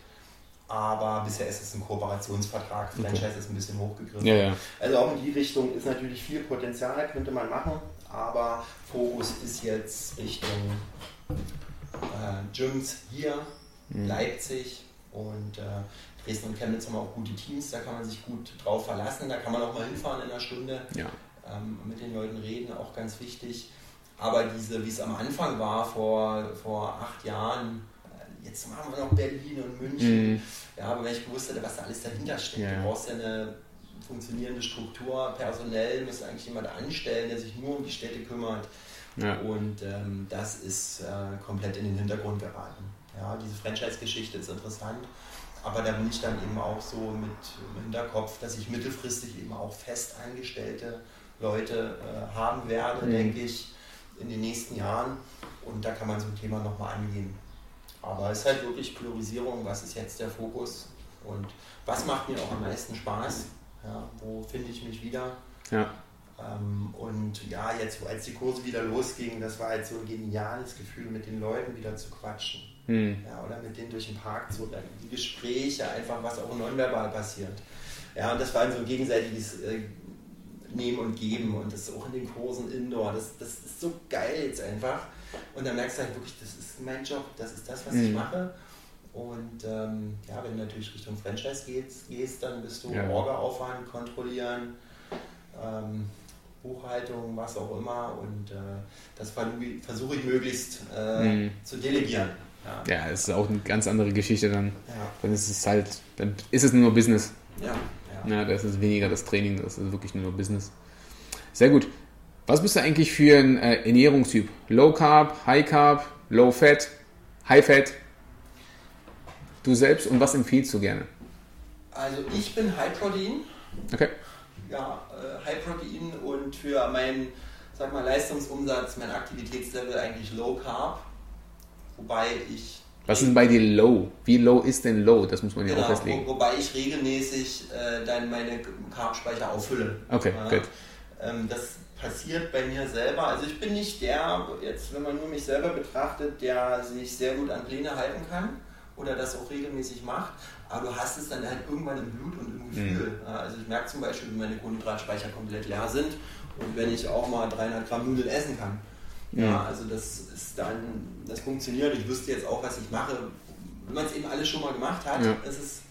Aber bisher ist es ein Kooperationsvertrag, Franchise ist ein bisschen hochgegriffen. Ja, ja. Also auch in die Richtung ist natürlich viel Potenzial, könnte man machen, aber Fokus ist jetzt Richtung äh, Gyms hier, Mhm. Leipzig und äh, Dresden und Chemnitz haben auch gute Teams, da kann man sich gut drauf verlassen, da kann man auch mal hinfahren in einer Stunde, ja. ähm, mit den Leuten reden, auch ganz wichtig. Aber diese, wie es am Anfang war, vor, vor acht Jahren, äh, jetzt machen wir noch Berlin und München, Mhm. ja, aber wenn ich gewusst hätte, was da alles dahinter steckt, Ja. du brauchst ja eine funktionierende Struktur, personell, musst du eigentlich jemand anstellen, der sich nur um die Städte kümmert. ja. Und ähm, das ist äh, komplett in den Hintergrund geraten. Ja, diese Franchise-Geschichte ist interessant, aber da bin ich dann eben auch so mit im Hinterkopf, dass ich mittelfristig eben auch fest angestellte Leute äh, haben werde, Mhm. denke ich, in den nächsten Jahren. Und da kann man so ein Thema nochmal angehen. Aber es ist halt wirklich Priorisierung, was ist jetzt der Fokus und was macht mir auch am meisten Spaß, ja, wo finde ich mich wieder. ja. Ähm, und ja, jetzt als die Kurse wieder losgingen, das war halt so ein geniales Gefühl, mit den Leuten wieder zu quatschen. Mhm. Ja, oder mit denen durch den Park zu, dann die Gespräche, einfach was auch nonverbal passiert. Ja, und das war so ein gegenseitiges äh, Nehmen und Geben und das auch in den Kursen Indoor, das, das ist so geil jetzt einfach. Und dann merkst du halt wirklich, das ist mein Job, das ist das, was ich Mhm. mache. Und ähm, ja, wenn du natürlich Richtung Franchise gehst, gehst dann bist du Ja. Orga-Aufwand, kontrollieren, ähm, Buchhaltung, was auch immer. Und äh, das versuche ich möglichst äh, Mhm. zu delegieren. Ja. ja, es ist auch eine ganz andere Geschichte dann. Ja, Dann ist es halt, dann ist es nur Business. ja, ja. Ja, das ist weniger das Training, das ist wirklich nur Business. Sehr gut. Was bist du eigentlich für ein äh, Ernährungstyp? Low Carb, High Carb, Low Fat, High Fat? Du selbst und was empfiehlst du gerne? Also ich bin High Protein, Okay. ja, äh, High Protein und für meinen, sag mal, Leistungsumsatz, mein Aktivitätslevel eigentlich Low Carb. Wobei ich Was ist bei dir Low? Wie low ist denn Low? Das muss man ja auch Genau, festlegen. wo, wobei ich regelmäßig äh, dann meine Carbspeicher auffülle. Okay, Ja. gut. Ähm, das passiert bei mir selber. Also ich bin nicht der, jetzt wenn man nur mich selber betrachtet, der sich sehr gut an Pläne halten kann oder das auch regelmäßig macht. Aber du hast es dann halt irgendwann im Blut und im Gefühl. Mhm. Ja, also ich merke zum Beispiel, wenn meine Kohlenhydratspeicher komplett leer sind und wenn ich auch mal 300 Gramm Nudeln essen kann. Ja, Mhm. also das ist dann, das funktioniert. Ich wüsste jetzt auch, was ich mache. Wenn man es eben alles schon mal gemacht hat, Ja. ist es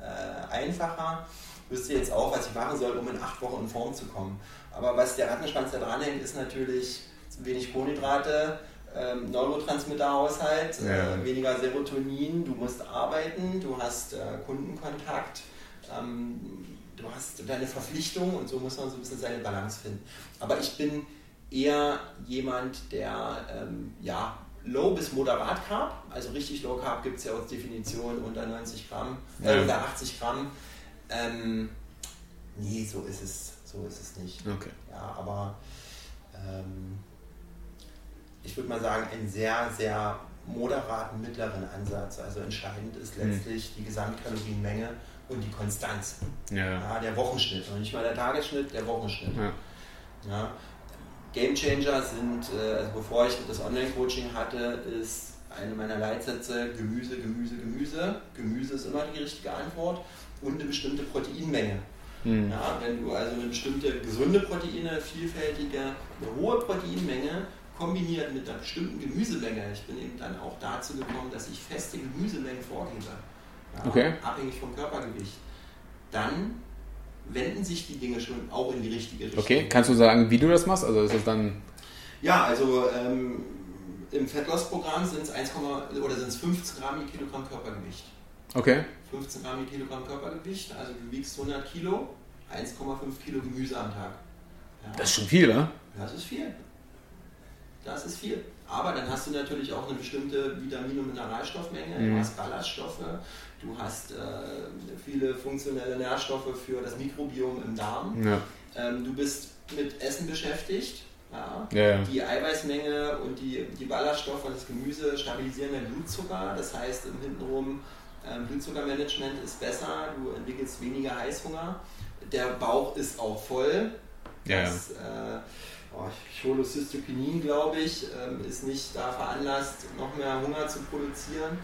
äh, einfacher. Wüsste jetzt auch, was ich machen soll, um in acht Wochen in Form zu kommen. Aber was der Rattenschwanz da dranhängt, ist natürlich wenig Kohlenhydrate, ähm, Neurotransmitterhaushalt, Ja. äh, weniger Serotonin, du musst arbeiten, du hast äh, Kundenkontakt, ähm, du hast deine Verpflichtung und so muss man so ein bisschen seine Balance finden. Aber ich bin eher jemand, der ähm, ja, Low bis moderat Carb, also richtig Low Carb gibt es ja als Definition unter 90 Gramm, äh, ja. unter 80 Gramm. Ähm, nee, so ist es, so ist es nicht. Okay. Ja, aber ähm, ich würde mal sagen, einen sehr, sehr moderaten mittleren Ansatz. Also entscheidend ist hm. letztlich mhm. die Gesamtkalorienmenge und die Konstanz. Ja. ja. der Wochenschnitt. Und nicht mal der Tagesschnitt, der Wochenschnitt. Ja. Ja. Game Changer sind, äh, also bevor ich das Online-Coaching hatte, ist eine meiner Leitsätze Gemüse, Gemüse, Gemüse. Gemüse ist immer die richtige Antwort und eine bestimmte Proteinmenge. Mhm. Ja, wenn du also eine bestimmte gesunde Proteine, vielfältige, eine hohe Proteinmenge kombiniert mit einer bestimmten Gemüsemenge, ich bin eben dann auch dazu gekommen, dass ich feste Gemüsemengen vorgebe, ja, okay. abhängig vom Körpergewicht, dann wenden sich die Dinge schon auch in die richtige Richtung. Okay, kannst du sagen, wie du das machst? Also ist es dann. Ja, also ähm, im Fettloss-Programm sind es 1, oder sind es 15 Gramm je Kilogramm Körpergewicht. Okay. 15 Gramm je Kilogramm Körpergewicht, also du wiegst 100 Kilo, 1,5 Kilo Gemüse am Tag. Ja. Das ist schon viel, ne? Das ist viel. Das ist viel. Aber dann hast du natürlich auch eine bestimmte Vitamin- und Mineralstoffmenge, mhm. du hast Ballaststoffe, du hast äh, viele funktionelle Nährstoffe für das Mikrobiom im Darm. Ja. Ähm, du bist mit Essen beschäftigt. Ja. Ja, die Eiweißmenge und die, die Ballaststoffe und das Gemüse stabilisieren den Blutzucker. Das heißt, im Hintenrum ähm, Blutzuckermanagement ist besser, du entwickelst weniger Heißhunger. Der Bauch ist auch voll. Das, äh, oh, Cholocystokinin, glaube ich, ähm, ist nicht da veranlasst, noch mehr Hunger zu produzieren.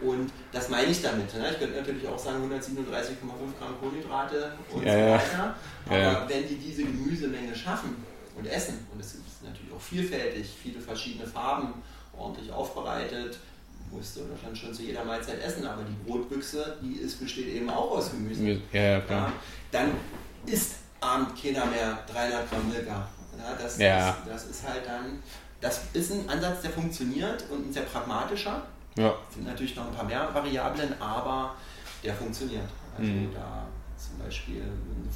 Und das meine ich damit. Ne? Ich könnte natürlich auch sagen 137,5 Gramm Kohlenhydrate und ja, so weiter. Aber ja. wenn die diese Gemüsemenge schaffen und essen, und es ist natürlich auch vielfältig, viele verschiedene Farben, ordentlich aufbereitet, musst du dann schon zu jeder Mahlzeit essen, aber die Brotbüchse, die ist, besteht eben auch aus Gemüse. Ja, ja, klar. dann isst abend keiner mehr 300 Gramm Milka. Ja, das, ja. Das, das, ist halt dann, das ist ein Ansatz, der funktioniert und ein sehr pragmatischer. Ja. Es sind natürlich noch ein paar mehr Variablen, aber der funktioniert. Also mhm. da zum Beispiel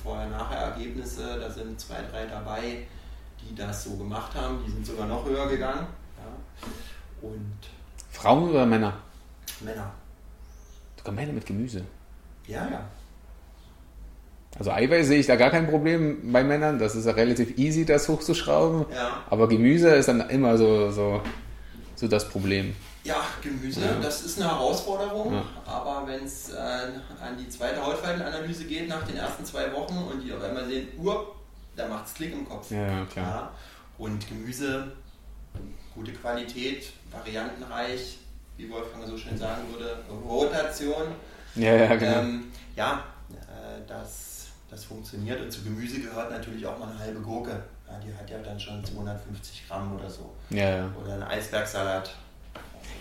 Vorher-Nachher-Ergebnisse, da sind zwei, drei dabei, die das so gemacht haben, die sind sogar noch höher gegangen. Ja. Und Frauen oder Männer? Männer. Sogar Männer mit Gemüse. Ja, ja. Also Eiweiß sehe ich da gar kein Problem bei Männern. Das ist ja relativ easy, das hochzuschrauben. Ja. Aber Gemüse ist dann immer so, so, so das Problem. Ja, Gemüse, ja. das ist eine Herausforderung. Ja. Aber wenn es äh, an die zweite Hautfaltenanalyse geht nach den ersten zwei Wochen und die auf einmal sehen, Uhr, da macht es Klick im Kopf. Ja, klar. Ja. Und Gemüse, gute Qualität, variantenreich, wie Wolfgang so schön sagen würde, Rotation. Ja, ja, genau. Ähm, ja, äh, das, das funktioniert. Und zu Gemüse gehört natürlich auch mal eine halbe Gurke. Ja, die hat ja dann schon 250 Gramm oder so. Ja, ja. Oder ein Eisbergsalat.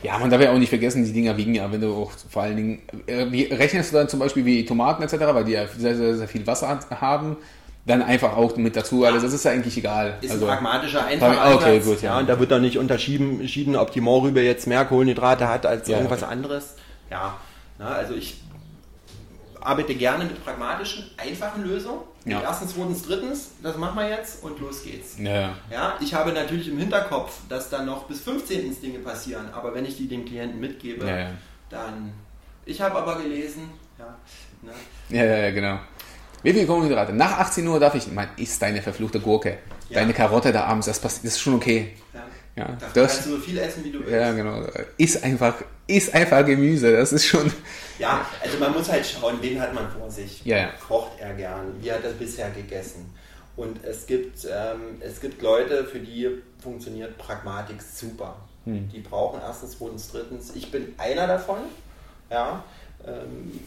Ja, man darf ja auch nicht vergessen, die Dinger wiegen ja, wenn du auch vor allen Dingen, äh, wie rechnest du dann zum Beispiel wie Tomaten etc., weil die ja sehr, sehr, sehr viel Wasser haben, dann einfach auch mit dazu. Also das ist ja eigentlich egal. Ist also, ein pragmatischer, einfacher Okay, Ansatz. gut, ja. ja. Und da wird dann nicht unterschieden, ob die Mohrrübe jetzt mehr Kohlenhydrate hat als ja, irgendwas okay. anderes. Ja, na, also ich arbeite gerne mit pragmatischen, einfachen Lösungen. Ja. Erstens, zweitens, drittens, das machen wir jetzt und los geht's. Ja. ja. Ich habe natürlich im Hinterkopf, dass dann noch bis 15. Dinge passieren, aber wenn ich die dem Klienten mitgebe, ja, dann. Ich habe aber gelesen, ja. Ne? Ja, ja, ja, genau. Wie viel Kohlenhydrate? Nach 18 Uhr darf ich, man isst deine verfluchte Gurke, deine Karotte da abends, das, das ist schon okay. Ja, da das, kannst du so viel essen, wie du willst. Ja, genau. Ist einfach, ist einfach Gemüse, das ist schon. Ja, also man muss halt schauen, wen hat man vor sich. Ja, ja. Kocht er gern? Wie hat er bisher gegessen? Und es gibt, ähm, es gibt Leute, für die funktioniert Pragmatik super. Hm. Die brauchen erstens, zweitens, drittens. Ich bin einer davon. Ja. Ähm,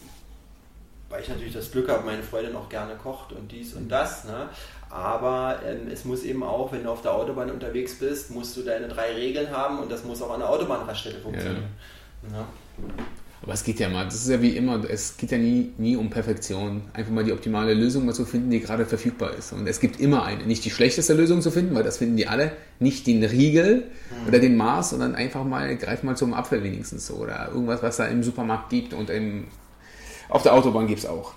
weil ich natürlich das Glück habe, meine Freundin auch gerne kocht und dies und das. Ne? Aber ähm, es muss eben auch, wenn du auf der Autobahn unterwegs bist, musst du deine drei Regeln haben und das muss auch an der Autobahnraststätte funktionieren. Ja. Ja. Aber es geht ja mal, das ist ja wie immer, es geht ja nie, nie um Perfektion. Einfach mal die optimale Lösung mal zu finden, die gerade verfügbar ist. Und es gibt immer eine. Nicht die schlechteste Lösung zu finden, weil das finden die alle. Nicht den Riegel mhm. oder den Maß, sondern einfach mal, greif mal zum Apfel wenigstens so. Oder irgendwas, was da im Supermarkt gibt und im, auf der Autobahn gibt es auch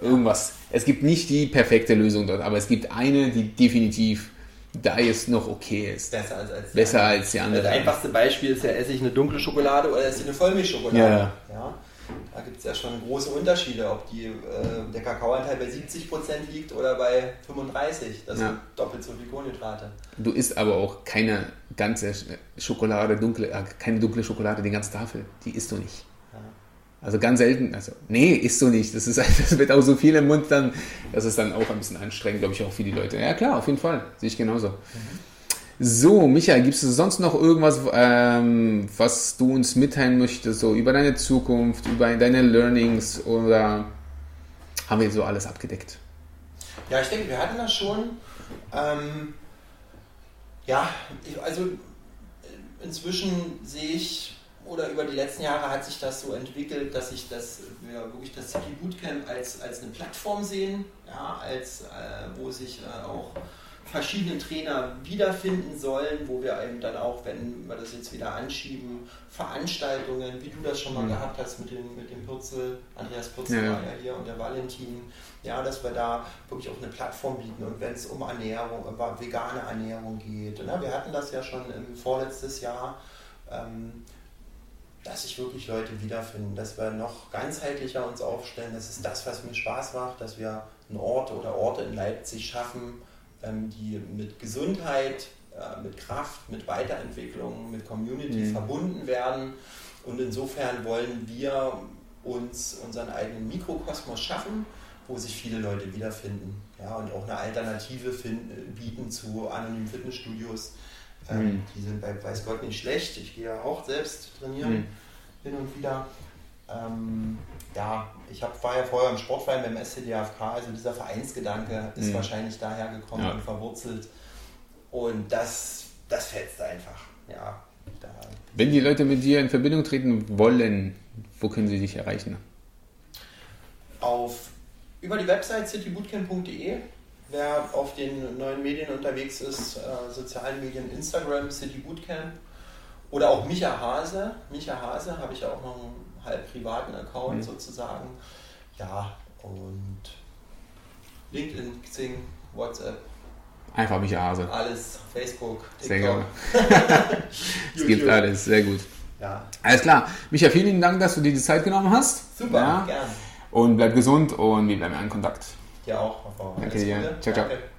irgendwas. Es gibt nicht die perfekte Lösung dort, aber es gibt eine, die definitiv da jetzt noch okay ist. Besser als, als Besser als die andere. Das einfachste Beispiel ist ja, esse ich eine dunkle Schokolade oder esse ich eine Vollmilchschokolade. Ja. Ja? Da gibt es ja schon große Unterschiede, ob die, äh, der Kakaoanteil bei 70% liegt oder bei 35%. Das Ja. sind doppelt so viel Kohlenhydrate. Du isst aber auch keine ganze Schokolade, dunkle, äh, keine dunkle Schokolade, die ganze Tafel. Die isst du nicht. Also ganz selten, also nee, isst du nicht. Das, ist, das wird auch so viel im Mund dann, das ist dann auch ein bisschen anstrengend, glaube ich, auch für die Leute. Ja klar, auf jeden Fall, sehe ich genauso. So, Michael, gibt es sonst noch irgendwas, ähm, was du uns mitteilen möchtest, so über deine Zukunft, über deine Learnings oder haben wir so alles abgedeckt? Ja, ich denke, wir hatten das schon. Ähm, ja, also inzwischen sehe ich, oder über die letzten Jahre hat sich das so entwickelt, dass ich das, wir wirklich das City Bootcamp als, als eine Plattform sehen, ja, als, äh, wo sich äh, auch verschiedene Trainer wiederfinden sollen, wo wir eben dann auch, wenn wir das jetzt wieder anschieben, Veranstaltungen, wie du das schon mal Mhm. gehabt hast mit dem, mit dem Pürzel, Andreas Pürzel Ja, ja. war ja hier und der Valentin, ja, dass wir da wirklich auch eine Plattform bieten und wenn es um Ernährung, um vegane Ernährung geht, ne, wir hatten das ja schon im vorletztes Jahr, ähm, dass sich wirklich Leute wiederfinden, dass wir noch ganzheitlicher uns aufstellen, das ist das, was mir Spaß macht, dass wir einen Ort oder Orte in Leipzig schaffen, ähm, die mit Gesundheit, äh, mit Kraft, mit Weiterentwicklung, mit Community Mhm. verbunden werden und insofern wollen wir uns unseren eigenen Mikrokosmos schaffen, wo sich viele Leute wiederfinden ja, und auch eine Alternative finden, bieten zu anonymen Fitnessstudios. Ähm, Mhm. Die sind bei weiß Gott nicht schlecht. Ich gehe ja auch selbst trainieren Mhm. hin und wieder. Ähm, ja, ich hab, war ja vorher im Sportverein beim SCDFK, also dieser Vereinsgedanke ist Mhm. wahrscheinlich daher gekommen Ja. und verwurzelt. Und das, das fetzt einfach. Ja, Wenn die Leute mit dir in Verbindung treten wollen, wo können sie dich erreichen? auf, über die Website citybootcamp.de. Wer auf den neuen Medien unterwegs ist, äh, sozialen Medien, Instagram, City Bootcamp oder auch Micha Hase. Micha Hase habe ich ja auch noch einen halb privaten Account Mhm. sozusagen. Ja, und LinkedIn, Xing, WhatsApp, Einfach mich Hase. alles, Facebook, Sehr TikTok, gerne. Es gibt alles, sehr gut. Ja, Alles klar. Micha, vielen lieben Dank, dass du dir die Zeit genommen hast. super, Ja. gern. Und bleib gesund und wir bleiben in Kontakt. Dir auch. Alles dir. Gute. Ciao, ciao. Danke.